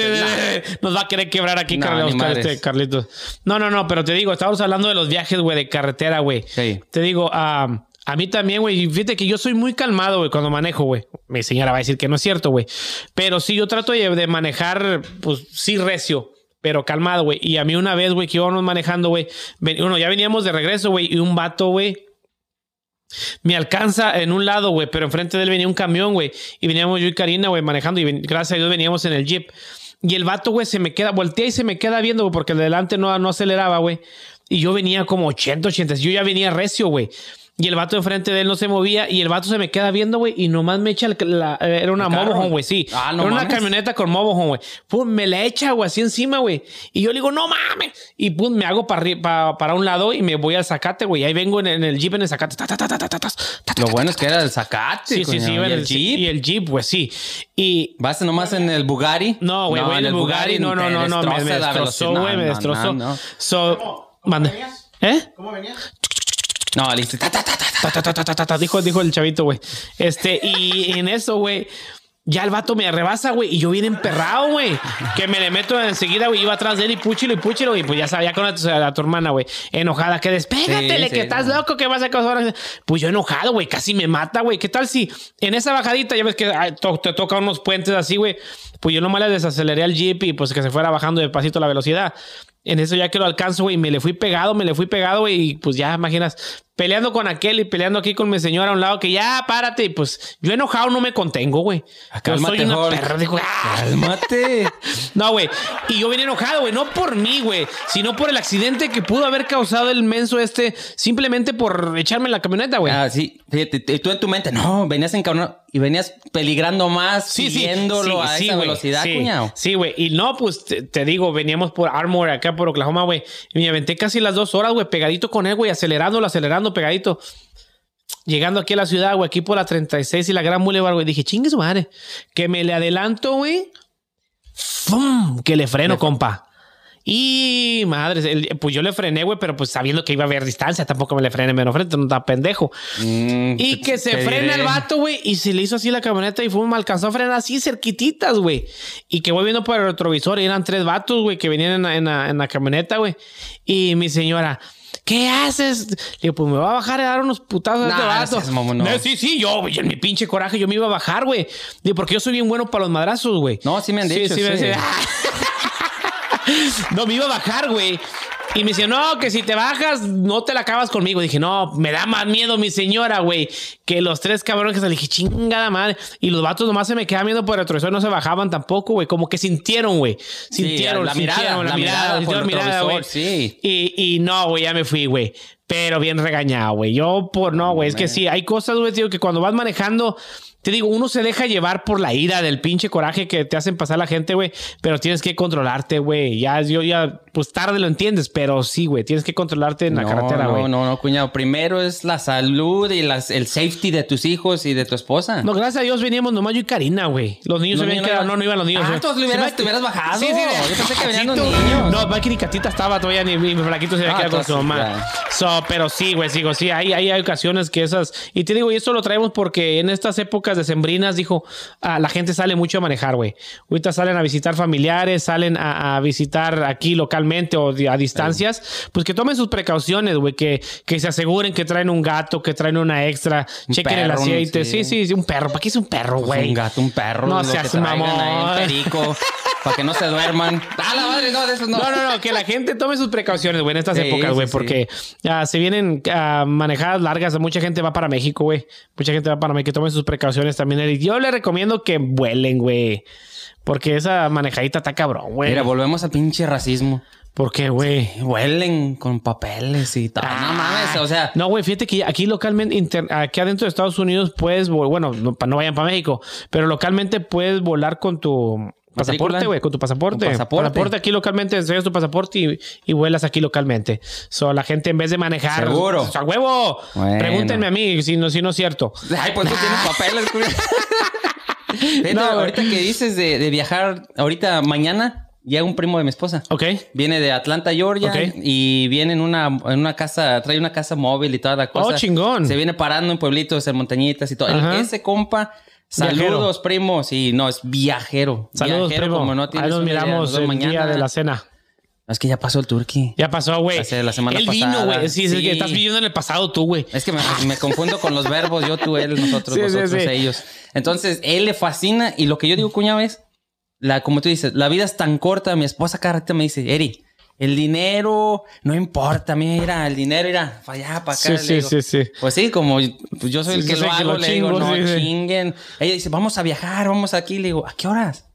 sí, sí. Nos va a querer quebrar aquí, No, este, Carlitos. No, no, no, pero te digo, estábamos hablando de los viajes, güey, de carretera, güey. Sí. Te digo, ah, a mí también, güey. Fíjate que yo soy muy calmado, güey, cuando manejo, güey. Mi señora va a decir que no es cierto, güey. Pero sí, yo trato de, manejar, pues sí, recio. Pero calmado, güey. Y a mí una vez, güey, que íbamos manejando, güey. ven- Bueno, ya veníamos de regreso, güey. Y un vato, güey, me alcanza en un lado, güey, pero enfrente de él venía un camión, güey. Y veníamos yo y Karina, güey, manejando. Y gracias a Dios veníamos en el jeep. Y el vato, güey, se me queda, voltea y se me queda viendo, güey, porque el de delante no, no aceleraba, güey. Y yo venía como 80, 80. Yo ya venía recio, güey. Y el vato enfrente de él no se movía. Y el vato se me queda viendo, güey. Y nomás me echa el- la- eh, era una ¿El motorhome, güey, sí. Ah, no era una camioneta con motorhome, güey. Pum, me la echa, güey, así encima, güey. Y yo le digo, no mames. Y pum, me hago para, para un lado y me voy al zacate, güey. Ahí vengo en, en el jeep en el zacate. Ta, ta, ta, ta, ta, ta, ta, ta, Lo ta, bueno es que era el zacate. Sí, sí, sí. Y en el Jeep. Y el Jeep, pues sí. Y ¿Vas nomás en el Bugatti? no, güey, en el Bugatti. No, no, no, no. Me, destrozó, güey. Me No, destrozó. no, no. So, mande. ¿Eh? ¿Cómo venías? No, listo. Ta, ta, ta, ta, ta. Ta, ta, ta, ta, ta, ta, ta, dijo, dijo el chavito, güey. Este, y en eso, güey. Ya el vato me rebasa, güey, y yo bien emperrado, güey. Que me le meto enseguida, güey. Iba atrás de él y púchilo y púchilo. Y pues ya sabía con a, a tu hermana, güey. Enojada, que despégatele, Sí, que sí, estás no. loco, que vas a causar. Pues yo enojado, güey. Casi me mata, güey. ¿Qué tal si en esa bajadita, ya ves que to- te toca unos puentes así, güey? Pues yo nomás le desaceleré al jeep y pues que se fuera bajando despacito la velocidad. En eso ya que lo alcanzo, güey, me le fui pegado, me le fui pegado, güey, y pues ya imaginas, peleando con aquel y peleando aquí con mi señora a un lado que ya párate y pues yo enojado no me contengo, güey. Ah, Yo soy una perra, digo, "Ah". Cálmate. <laughs> No, güey. Y yo vine enojado, güey. No por mí, güey. Sino por el accidente que pudo haber causado el menso este simplemente por echarme en la camioneta, güey. Ah, sí. Fíjate, t- tú en tu mente, no, venías encabronado y venías peligrando más, siguiéndolo a esa velocidad, sí, cuñado. Sí, güey. Y no, pues te, te digo, veníamos por Armor acá por Oklahoma, güey. Y me aventé casi las dos horas, güey, pegadito con él, güey, acelerándolo, acelerando, pegadito. Llegando aquí a la ciudad, güey, aquí por la 36 y la Gran Boulevard, güey, dije, chingue su madre. Que me le adelanto, güey. ¡Fum! Que le freno, compa. Y madre, el- pues yo le frené, güey, pero pues sabiendo que iba a haber distancia, tampoco me le frené menos frente, no está pendejo. Mm, Y que se frena diré. el vato, güey, y se le hizo así la camioneta y fue, me alcanzó a frenar así cerquititas, güey. Y que voy viendo por el retrovisor y eran tres vatos, güey, que venían en la, en la- en la camioneta, güey. Y mi señora, ¿qué haces? Le digo, pues me va a bajar a dar unos putazos a Nah, este no vato. No, sí, sí, yo, güey, en mi pinche coraje, yo me iba a bajar, güey. Digo, porque yo soy bien bueno para los madrazos, güey. No, sí me han dicho, me- sí. <laughs> no, me iba a bajar, güey. Y me decía, no, que si te bajas, no te la acabas conmigo. Dije, no, me da más miedo mi señora, güey. Que los tres cabrones que se le dije, chingada madre. Y los vatos nomás se me quedaban viendo por el retrovisor, no se bajaban tampoco, güey. Como que sintieron, güey. Sintieron, la mirada, sintieron, la mirada por sintieron el mirada, güey. sí. Y, y no, güey, ya me fui, güey. Pero bien regañado, güey. Yo por no, güey. Es que sí, hay cosas, güey, tío, que cuando vas manejando, te digo, uno se deja llevar por la ira del pinche coraje que te hacen pasar la gente, güey. Pero tienes que controlarte, güey. Ya, yo ya, pues tarde lo entiendes, pero sí, güey. Tienes que controlarte en la no, carretera, no, güey. no, no, cuñado. Primero es la salud y las, el safety de tus hijos y de tu esposa. No, gracias a Dios veníamos nomás yo y Karina, güey. Los niños se habían quedado. no No, iban. no los niños. Ah, le hubieras- te hubieras bajado. Sí, sí. Yo pensé que venían los tú. niños. No, Mike ni Catita estaba todavía ni mi flaquito se había Ah, quedado con su mamá. So, pero sí, güey, sigo, sí, hay, hay ocasiones que esas. Y te digo, y esto lo traemos porque en estas épocas de sembrinas, dijo, ah, la gente sale mucho a manejar, güey. Ahorita salen a visitar familiares, salen a, a visitar aquí localmente o a distancias. Pues que tomen sus precauciones, güey, que, que se aseguren que traen un gato, que traen una extra, Un chequen el aceite. sí. Sí, sí, un perro. ¿Para qué es un perro, Pues güey? un gato, un perro. No seas mamón. perico. para que no se duerman. <laughs> ¡Ah, la madre! No, de esos no. No, no, no, que la gente tome sus precauciones, güey, en estas Sí, épocas, güey, sí, sí. porque ah, se vienen ah, manejadas largas, mucha gente va para México, güey. Mucha gente va para México, que tomen sus precauciones también. Eric. Yo le recomiendo que vuelen, güey, porque esa manejadita está cabrón, güey. Mira, volvemos al pinche racismo. ¿Por qué, güey? Huelen con papeles y tal. no mames, o sea. No, güey, fíjate que aquí localmente, inter- aquí adentro de Estados Unidos puedes, bueno, no, no vayan para México, pero localmente puedes volar con tu pasaporte, güey, con tu pasaporte. Con pasaporte. aquí localmente, enseñas tu pasaporte y, y vuelas aquí localmente. So, la gente en vez de manejar... Seguro. ¡A huevo! Bueno. Pregúntenme a mí si no, si no es cierto. Ay, pues tú tienes papeles, <laughs> güey. Fíjate, No, ahorita que dices de, de viajar, ahorita mañana llega un primo de mi esposa. ¿Ok? Viene de Atlanta, Georgia, Ok. y viene en una, en una casa, trae una casa móvil y toda la cosa. Oh, chingón. Se viene parando en pueblitos, en montañitas y todo. Ajá. ese compa, Viajero. saludos, primos, y no, es viajero. Saludos, viajero, primo. como no Ahí nos idea. miramos Nos el día de la cena. Es que ya pasó el turkey. Ya pasó, güey. Hace la semana pasada. vino, güey. Sí, es Sí. que estás viviendo en el pasado tú, güey. Es que me, me confundo con los verbos, yo, tú, él, nosotros, <laughs> Sí, sí, nosotros, sí. ellos. Entonces, él le fascina y lo que yo digo, cuñado, es, la, como tú dices, la vida es tan corta. Mi esposa cada rato me dice, Eri, el dinero no importa, mira, el dinero irá para allá, para acá. Sí, Le sí, digo, sí, sí. Pues sí, como pues yo soy el que lo el que hago, lo le digo, chingo, no sí, chinguen. Ella dice, vamos a viajar, vamos aquí. Le digo, ¿a qué horas?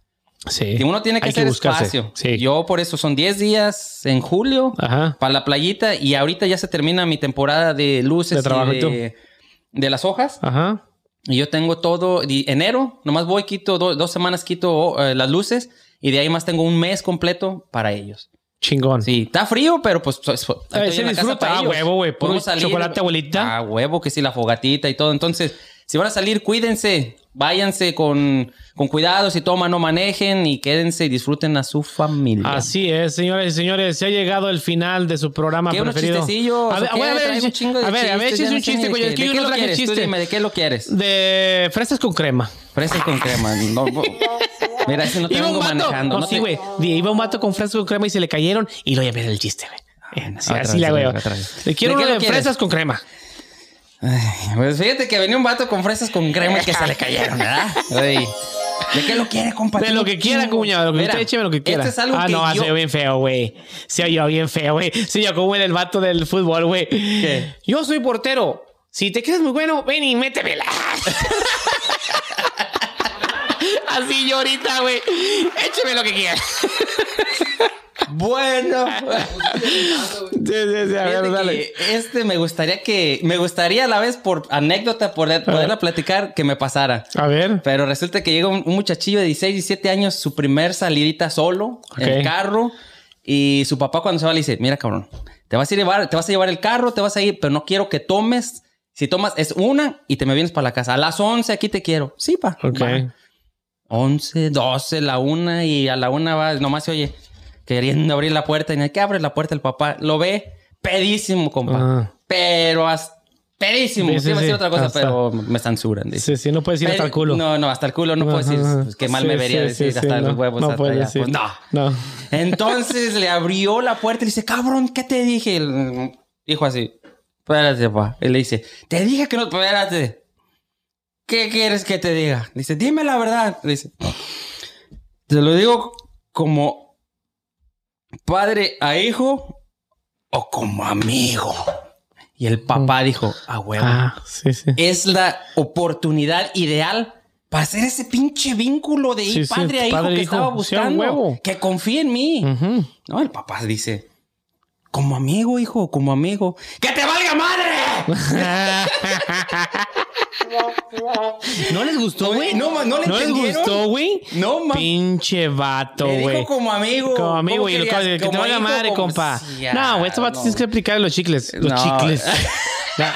Sí. Y uno tiene que Hay hacer buscarse. espacio. Sí. Yo por eso son 10 días en julio Ajá. para la playita y ahorita ya se termina mi temporada de luces De y de, de las hojas. Ajá. Y yo tengo todo, y enero, nomás voy, quito, do- dos semanas quito eh, las luces y de ahí más tengo un mes completo para ellos. Chingón. Sí, está frío, pero pues... pues, A ver, se disfruta, ah, ellos. huevo, güey, salir- chocolate, abuelita. Ah, huevo, que sí, la fogatita y todo. Entonces, si van a salir, cuídense, váyanse con, con cuidado, si toman, no manejen y quédense y disfruten a su familia. Así es, señores y señores. Se ha llegado el final de su programa ¿Qué, unos preferido. chistecillos? A ver, a ver, un chingo de a ver, a ver, un chiste, güey. de Es qué- que yo ¿De qué no lo traje quieres? Chiste. dime, ¿de qué lo quieres? De fresas con crema. Fresas con crema. No. Mira, ese no te Iba vengo vato, manejando. no, no sí, te- güey. Di- Iba un vato con fresas con crema y se le cayeron y lo llamé el chiste, güey. Eh, Así, así la veo. Le quiero ¿De qué uno de fresas con crema. Pues fíjate que venía un vato con fresas con crema y que se le cayeron, ¿verdad? Ay. ¿De qué lo quiere, compa? De lo que quiera, cuñado. De lo que Mira, usted lo que quiera. Este es algo ah, que no, yo... se bien feo, güey. Se oyó bien feo, güey. Se oyó como en el vato del fútbol, güey. Yo soy portero. Si te crees muy bueno, ven y métemela. <laughs> Así yo ahorita, güey. Écheme lo que quiera. <laughs> Bueno. <laughs> Sí, sí, sí, a ver, Fíjate dale. este me gustaría que... Me gustaría a la vez por anécdota poder, poderla platicar que me pasara. A ver. Pero resulta que llega un, un muchachillo de 16, 17 años, su primer salidita solo, en el carro. Y su papá cuando se va le dice, mira cabrón, te vas a llevar, te vas a llevar el carro, te vas a ir, pero no quiero que tomes. Si tomas es una y te me vienes para la casa. A las 11 aquí te quiero. Sí, pa. Ok. va. 11, 12, la una y a la una va, nomás se oye queriendo abrir la puerta y que abre la puerta el papá. Lo ve pedísimo, compa. Ah. Pero as- pedísimo. Sí, Sí, sí, iba a decir sí. otra cosa, Hasta- pero me censuran. dice. Sí, sí, no puedes ir hasta el culo. No, no, hasta el culo no puedo Ajá, decir. ajá. Pues qué mal me vería decir hasta los no, huevos. No hasta puedes allá. decir. Pues, no. No. Entonces le abrió la puerta y le dice, cabrón, ¿qué te dije? El- Dijo así, espérate, pa. Y le dice, te dije que no, espérate. ¿Qué quieres que te diga? Dice, dime la verdad. Le dice, te lo digo como padre a hijo o como amigo. Y el papá dijo, a huevo. Ah, sí, sí. Es la oportunidad ideal para hacer ese pinche vínculo de Sí, padre a hijo padre que hijo. estaba buscando. huevo. que confíe en mí. No, el papá dice, como amigo, hijo, como amigo. ¡Que te valga madre! <laughs> ¿No les gustó, güey? No, no le les entendieron. gustó, güey? No, ma- Pinche vato, dijo güey. como amigo. Como amigo, ¿Cómo y lo querías? que te ¿Como valga hijo? madre, compa. Sí, no, güey, estos vatos no. tienes que explicarle los chicles. Los No. chicles. <laughs>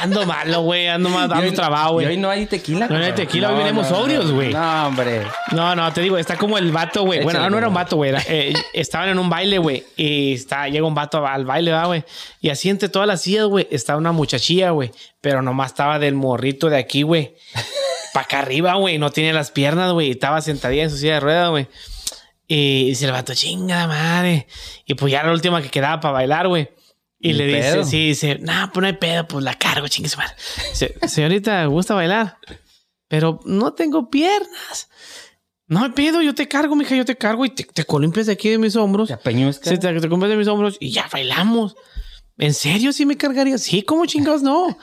Ando malo, güey. Ando mal, hoy- dando trabajo, y hoy güey. no hay tequila. No hay compa. tequila, hoy venimos sobrios, güey. No, hombre. No, no, te digo, está como el vato, güey. Bueno, no era un güey. vato, güey. <laughs> eh, estaban en un baile, güey. Y está, llega un vato al baile, ¿verdad, güey. Y así entre todas las sillas, güey, estaba una muchachilla, güey. Pero nomás estaba del morrito de aquí, güey. Para acá arriba, güey. No tiene las piernas, güey. Estaba sentadilla en su silla de ruedas, güey. Y dice el vato, chinga madre. Y pues ya la última que quedaba para bailar, güey. Y le dice, pedo. sí, dice, no, pues no hay pedo, pues la cargo, chingue su madre. Dice, señorita, ¿me gusta bailar? Pero no tengo piernas. No hay pedo, yo te cargo, mija, yo te cargo y te, te columpias de aquí de mis hombros. ¿Te apeñusca? Sí, te, te de mis hombros y ya bailamos. ¿En serio sí me cargaría? Sí, ¿cómo chingados no?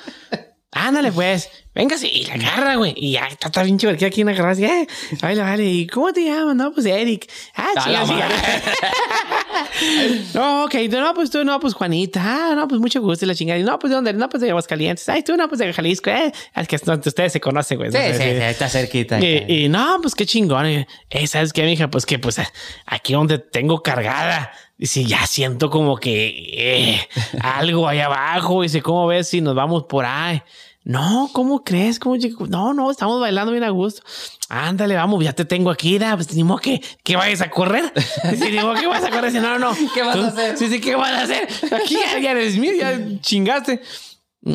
Ándale, pues. Véngase y la agarra, güey. Y ya está, está bien chido aquí en agarrar así. Eh, vale, vale. ¿Y cómo te llamas? No, pues Eric. Ah, A la chinga, madre. <laughs> no, ok. No, pues tú, no, pues Juanita. Ah, no, pues mucho gusto y la chingada. Y No, pues de dónde? No, pues de Aguascalientes. Ay, tú, no, pues de Jalisco. Eh, es que no, ustedes se conocen, güey. Sí, sí, sí, está cerquita. y, y no, pues qué chingón. Eh, ¿Sabes qué, mija? Pues que, pues aquí donde tengo cargada. Dice, ya siento como que eh, algo ahí abajo. Dice, ¿cómo ves si nos vamos por ahí? No, ¿cómo crees? ¿Cómo No, no, estamos bailando bien a gusto. Ándale, vamos, ya te tengo aquí, da, pues ni modo que, que vayas a correr. <laughs> Dice, ni modo que vas a correr. Dice, no, no. <laughs> ¿Qué vas a hacer? Sí, sí, ¿qué vas a hacer? Aquí ya, ya eres mío, ya chingaste.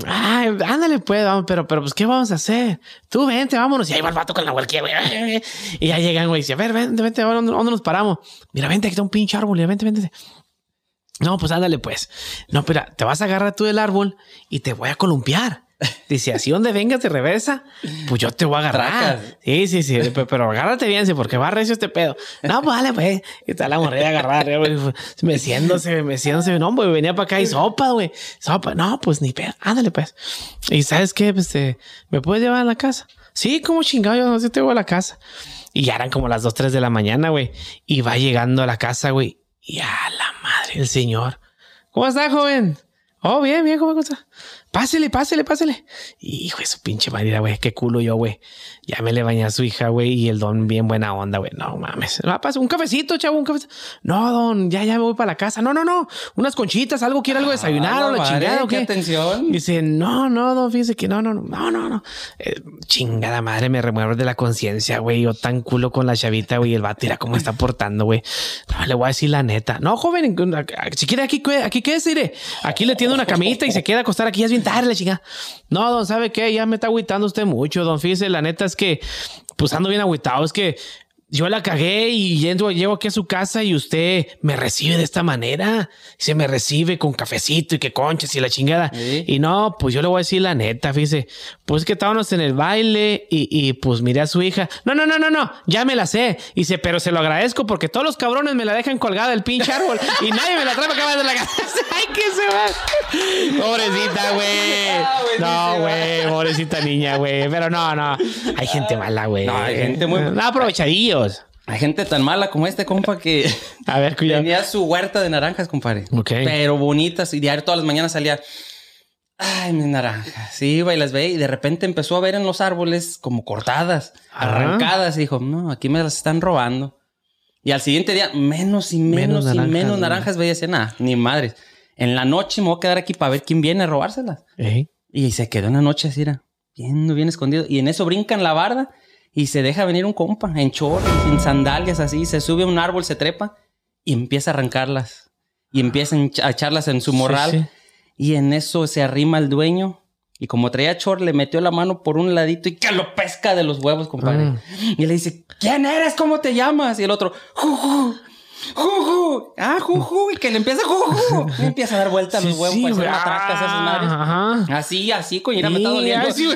Ay, ándale, pues, pero, pero, pues, ¿qué vamos a hacer? Tú vente, vámonos. Y ahí va el vato con la huelquía, güey. Y ya llegan, güey. Y dice, a ver, vente, vente, ¿dónde, dónde nos paramos? Mira, vente, aquí está un pinche árbol. Mira, vente, vente. No, pues ándale, pues. No, espera, te vas a agarrar tú del árbol y te voy a columpiar. Dice, así donde vengas de reversa, pues yo te voy a agarrar. Tracas. Sí, sí, sí, pe- pero agárrate bien, sí, porque va recio este pedo. No, pues dale, pues. Y está la morrilla agarrada, güey, meciéndose, meciéndose. No, güey, venía para acá y sopa, güey. Sopa. No, pues ni pedo. Ándale, pues. Y ¿sabes qué? Pues, eh, ¿me puedes llevar a la casa? Sí, como chingado, yo no sé, te voy a la casa. Y ya eran como las 2, 3 de la mañana, güey. Y va llegando a la casa, güey. Y a la madre el señor. ¿Cómo está, joven? Oh, bien, bien, ¿cómo está? Pásele, pásele, pásele. Hijo de su pinche madre, güey. Qué culo yo, güey. Ya me le bañé a su hija, güey. Y el don bien buena onda, güey. No mames. Un cafecito, chavo, un cafecito. No, don, ya, ya me voy para la casa. No, no, no. Unas conchitas, algo, quiere algo desayunar Ah, o la chingada o qué atención. Dice, no, no, don, fíjese que no, no, no, no, no, no. Eh, chingada madre, me remueve de la conciencia, güey. Yo tan culo con la chavita, güey. El vato, mira cómo está portando, güey. No, le voy a decir la neta. No, joven, si quiere aquí, aquí quédese, mire. Aquí le tiene una camita y se queda a acostar aquí. Ya es bien tarde, la chingada. No, don, ¿sabe qué? Ya me está agüitando usted mucho, don. Fíjese, la neta que, pues ando bien agüitado. Es que yo la cagué y yendo, llego aquí a su casa y usted me recibe de esta manera. Se me recibe con cafecito y que conchas y la chingada. Sí. Y no, pues yo le voy a decir la neta, fíjese. Pues que estábamos en el baile y, y, pues miré a su hija. No, no, no, no, no, ya me la sé. Y dice, pero se lo agradezco porque todos los cabrones me la dejan colgada del pinche árbol y nadie me la trae para acá de la casa. <laughs> Ay, que se va. Pobrecita, güey. No, güey, pobrecita niña, güey. Pero no, no. Hay gente mala, güey. No, hay gente muy- No, aprovechadillos. Hay gente tan mala como este compa que <laughs> A ver, cuidado. tenía su huerta de naranjas, compadre. Ok. Pero bonitas. Y diario todas las mañanas salía. Ay, mis naranjas. Sí, iba y las veía. Y de repente empezó a ver en los árboles como cortadas, Ajá. arrancadas. Y dijo, no, aquí me las están robando. Y al siguiente día, menos y menos, Menos y menos naranjas veía. Decía, nada, ni madres. En la noche me voy a quedar aquí para ver quién viene a robárselas. Ey. Y se quedó en la noche así, era, viendo bien escondido. Y en eso brincan la barda y se deja venir un compa en chorros, en sandalias así. Se sube a un árbol, se trepa y empieza a arrancarlas. Y empieza a echarlas en su morral. Sí, sí. Y en eso se arrima el dueño. Y como traía chor, le metió la mano por un ladito y que lo pesca de los huevos, compadre. Mm. Y le dice, ¿quién eres? ¿Cómo te llamas? Y el otro. Juju, ah, juju, y que le empieza juju, <laughs> y empieza a dar vueltas a los Sí, huevos sí, para hacer güey. matracas a esas madres. Ajá. Así, así, coño, mira, me está Sí, doliendo. ay, sí, me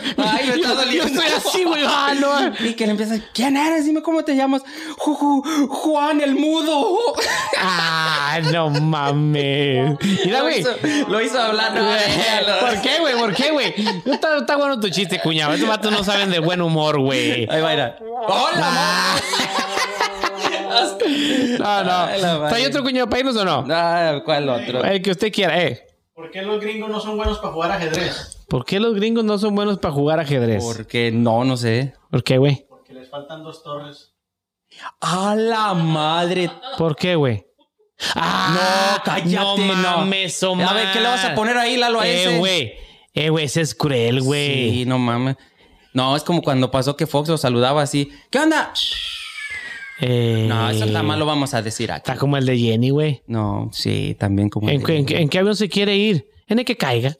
está doliendo. Yo estoy así, güey. Ah, no. Y que le empieza, ¿quién eres? Dime cómo te llamas. Juju, Juan el Mudo. Ah, no mames. Mira, güey. lo hizo hablar. no, déjalo. ¿Por qué, güey? ¿Por qué, güey? No está, está bueno tu chiste, cuñado. Estos vatos no saben de buen humor, güey. Ahí va, mira. ¡Hola, <laughs> No, no. Madre. ¿Hay otro cuñado para irnos o no? Ah, ¿Cuál otro? El que usted quiera, eh. ¿Por qué los gringos no son buenos para jugar ajedrez? ¿Por qué los gringos no son buenos para jugar ajedrez? Porque no, no sé. ¿Por qué, güey? Porque les faltan dos torres. ¡A la madre! ¿Por qué, güey? Ah, No, cállate, no. no. mames, A ver, ¿qué le vas a poner ahí, Lalo, a ese? Eh, güey. Eh, güey, ese es cruel, güey. Sí, no mames. No, es como cuando pasó que Fox lo saludaba así. ¿Qué onda? Eh, No, eso jamás lo vamos a decir aquí. Está como el de Jenny, güey. No, sí, también como... ¿En, el qué- de- en qué- en qué avión se quiere ir? En el que caiga.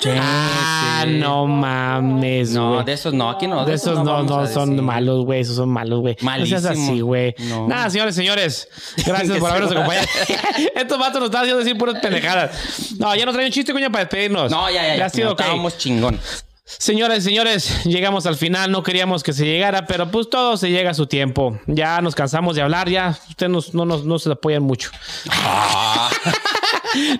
Sí, Ah, sí. no mames, No, güey. de esos no, aquí no. de esos no, no son malos, güey. Esos son malos, güey. No seas Malísimo. así, güey. No. Nada, señores, señores. Gracias <laughs> por habernos acompañado. <laughs> <laughs> Estos vatos nos están haciendo decir puras pendejadas. No, ya nos trae un chiste, coño, para despedirnos. No, ya, ya, ya. ha sido ok. Estábamos chingón. Señores, señores, llegamos al final. No queríamos que se llegara, pero pues todo se llega a su tiempo. Ya nos cansamos de hablar, ya. Ustedes nos- no, nos, no se apoyan mucho. <laughs>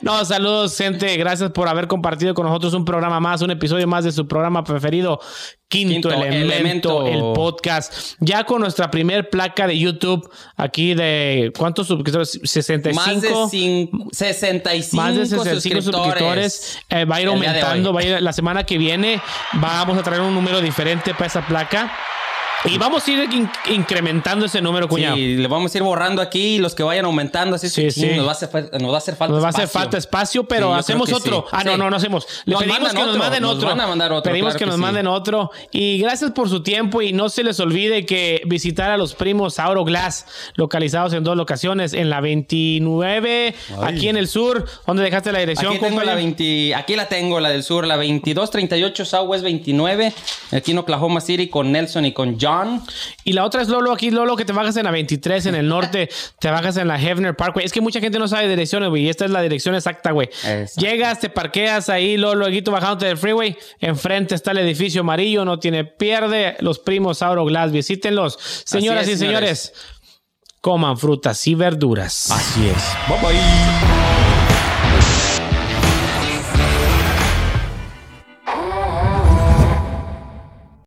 No, saludos, gente. Gracias por haber compartido con nosotros un programa más, un episodio más de su programa preferido, Quinto, Quinto Elemento, Elemento. el podcast. Ya con nuestra primer placa de YouTube aquí de ¿cuántos suscriptores? 65. Más de cin- 65, Más de 65 suscriptores. Eh, va a ir aumentando. Va a ir, la semana que viene vamos a traer un número diferente para esa placa. Y vamos a ir in- incrementando ese número, cuñado. Sí, le vamos a ir borrando aquí los que vayan aumentando. Así Sí, sí. Nos, va a hacer, nos va a hacer falta Nos va a hacer espacio. falta espacio, pero Sí, hacemos otro. sí. Ah, no, no, no hacemos. Le Nos pedimos que nos otro, manden nos otro. van a mandar otro, Pedimos claro que que nos manden otro. Y gracias por su tiempo y no se les olvide que visitar a los primos Auro Glass, localizados en dos locaciones, en la 29, aquí en el sur, donde dejaste la dirección. Aquí, tengo la 20 aquí la tengo, la del sur, la 2238 Southwest 29, aquí en Oklahoma City con Nelson y con John. Y la otra es Lolo, aquí Lolo, que te bajas en la 23 en el norte, <laughs> te bajas en la Hefner Parkway. Es que mucha gente no sabe direcciones, güey. Y esta es la dirección exacta, güey. Llegas, te parqueas ahí, Lolo, luego bajándote del freeway. Enfrente está el edificio amarillo, no tiene pierde. Los primos Auro Glass, visítenlos. Señoras es, y señores, coman frutas y verduras. Así es. Bye bye.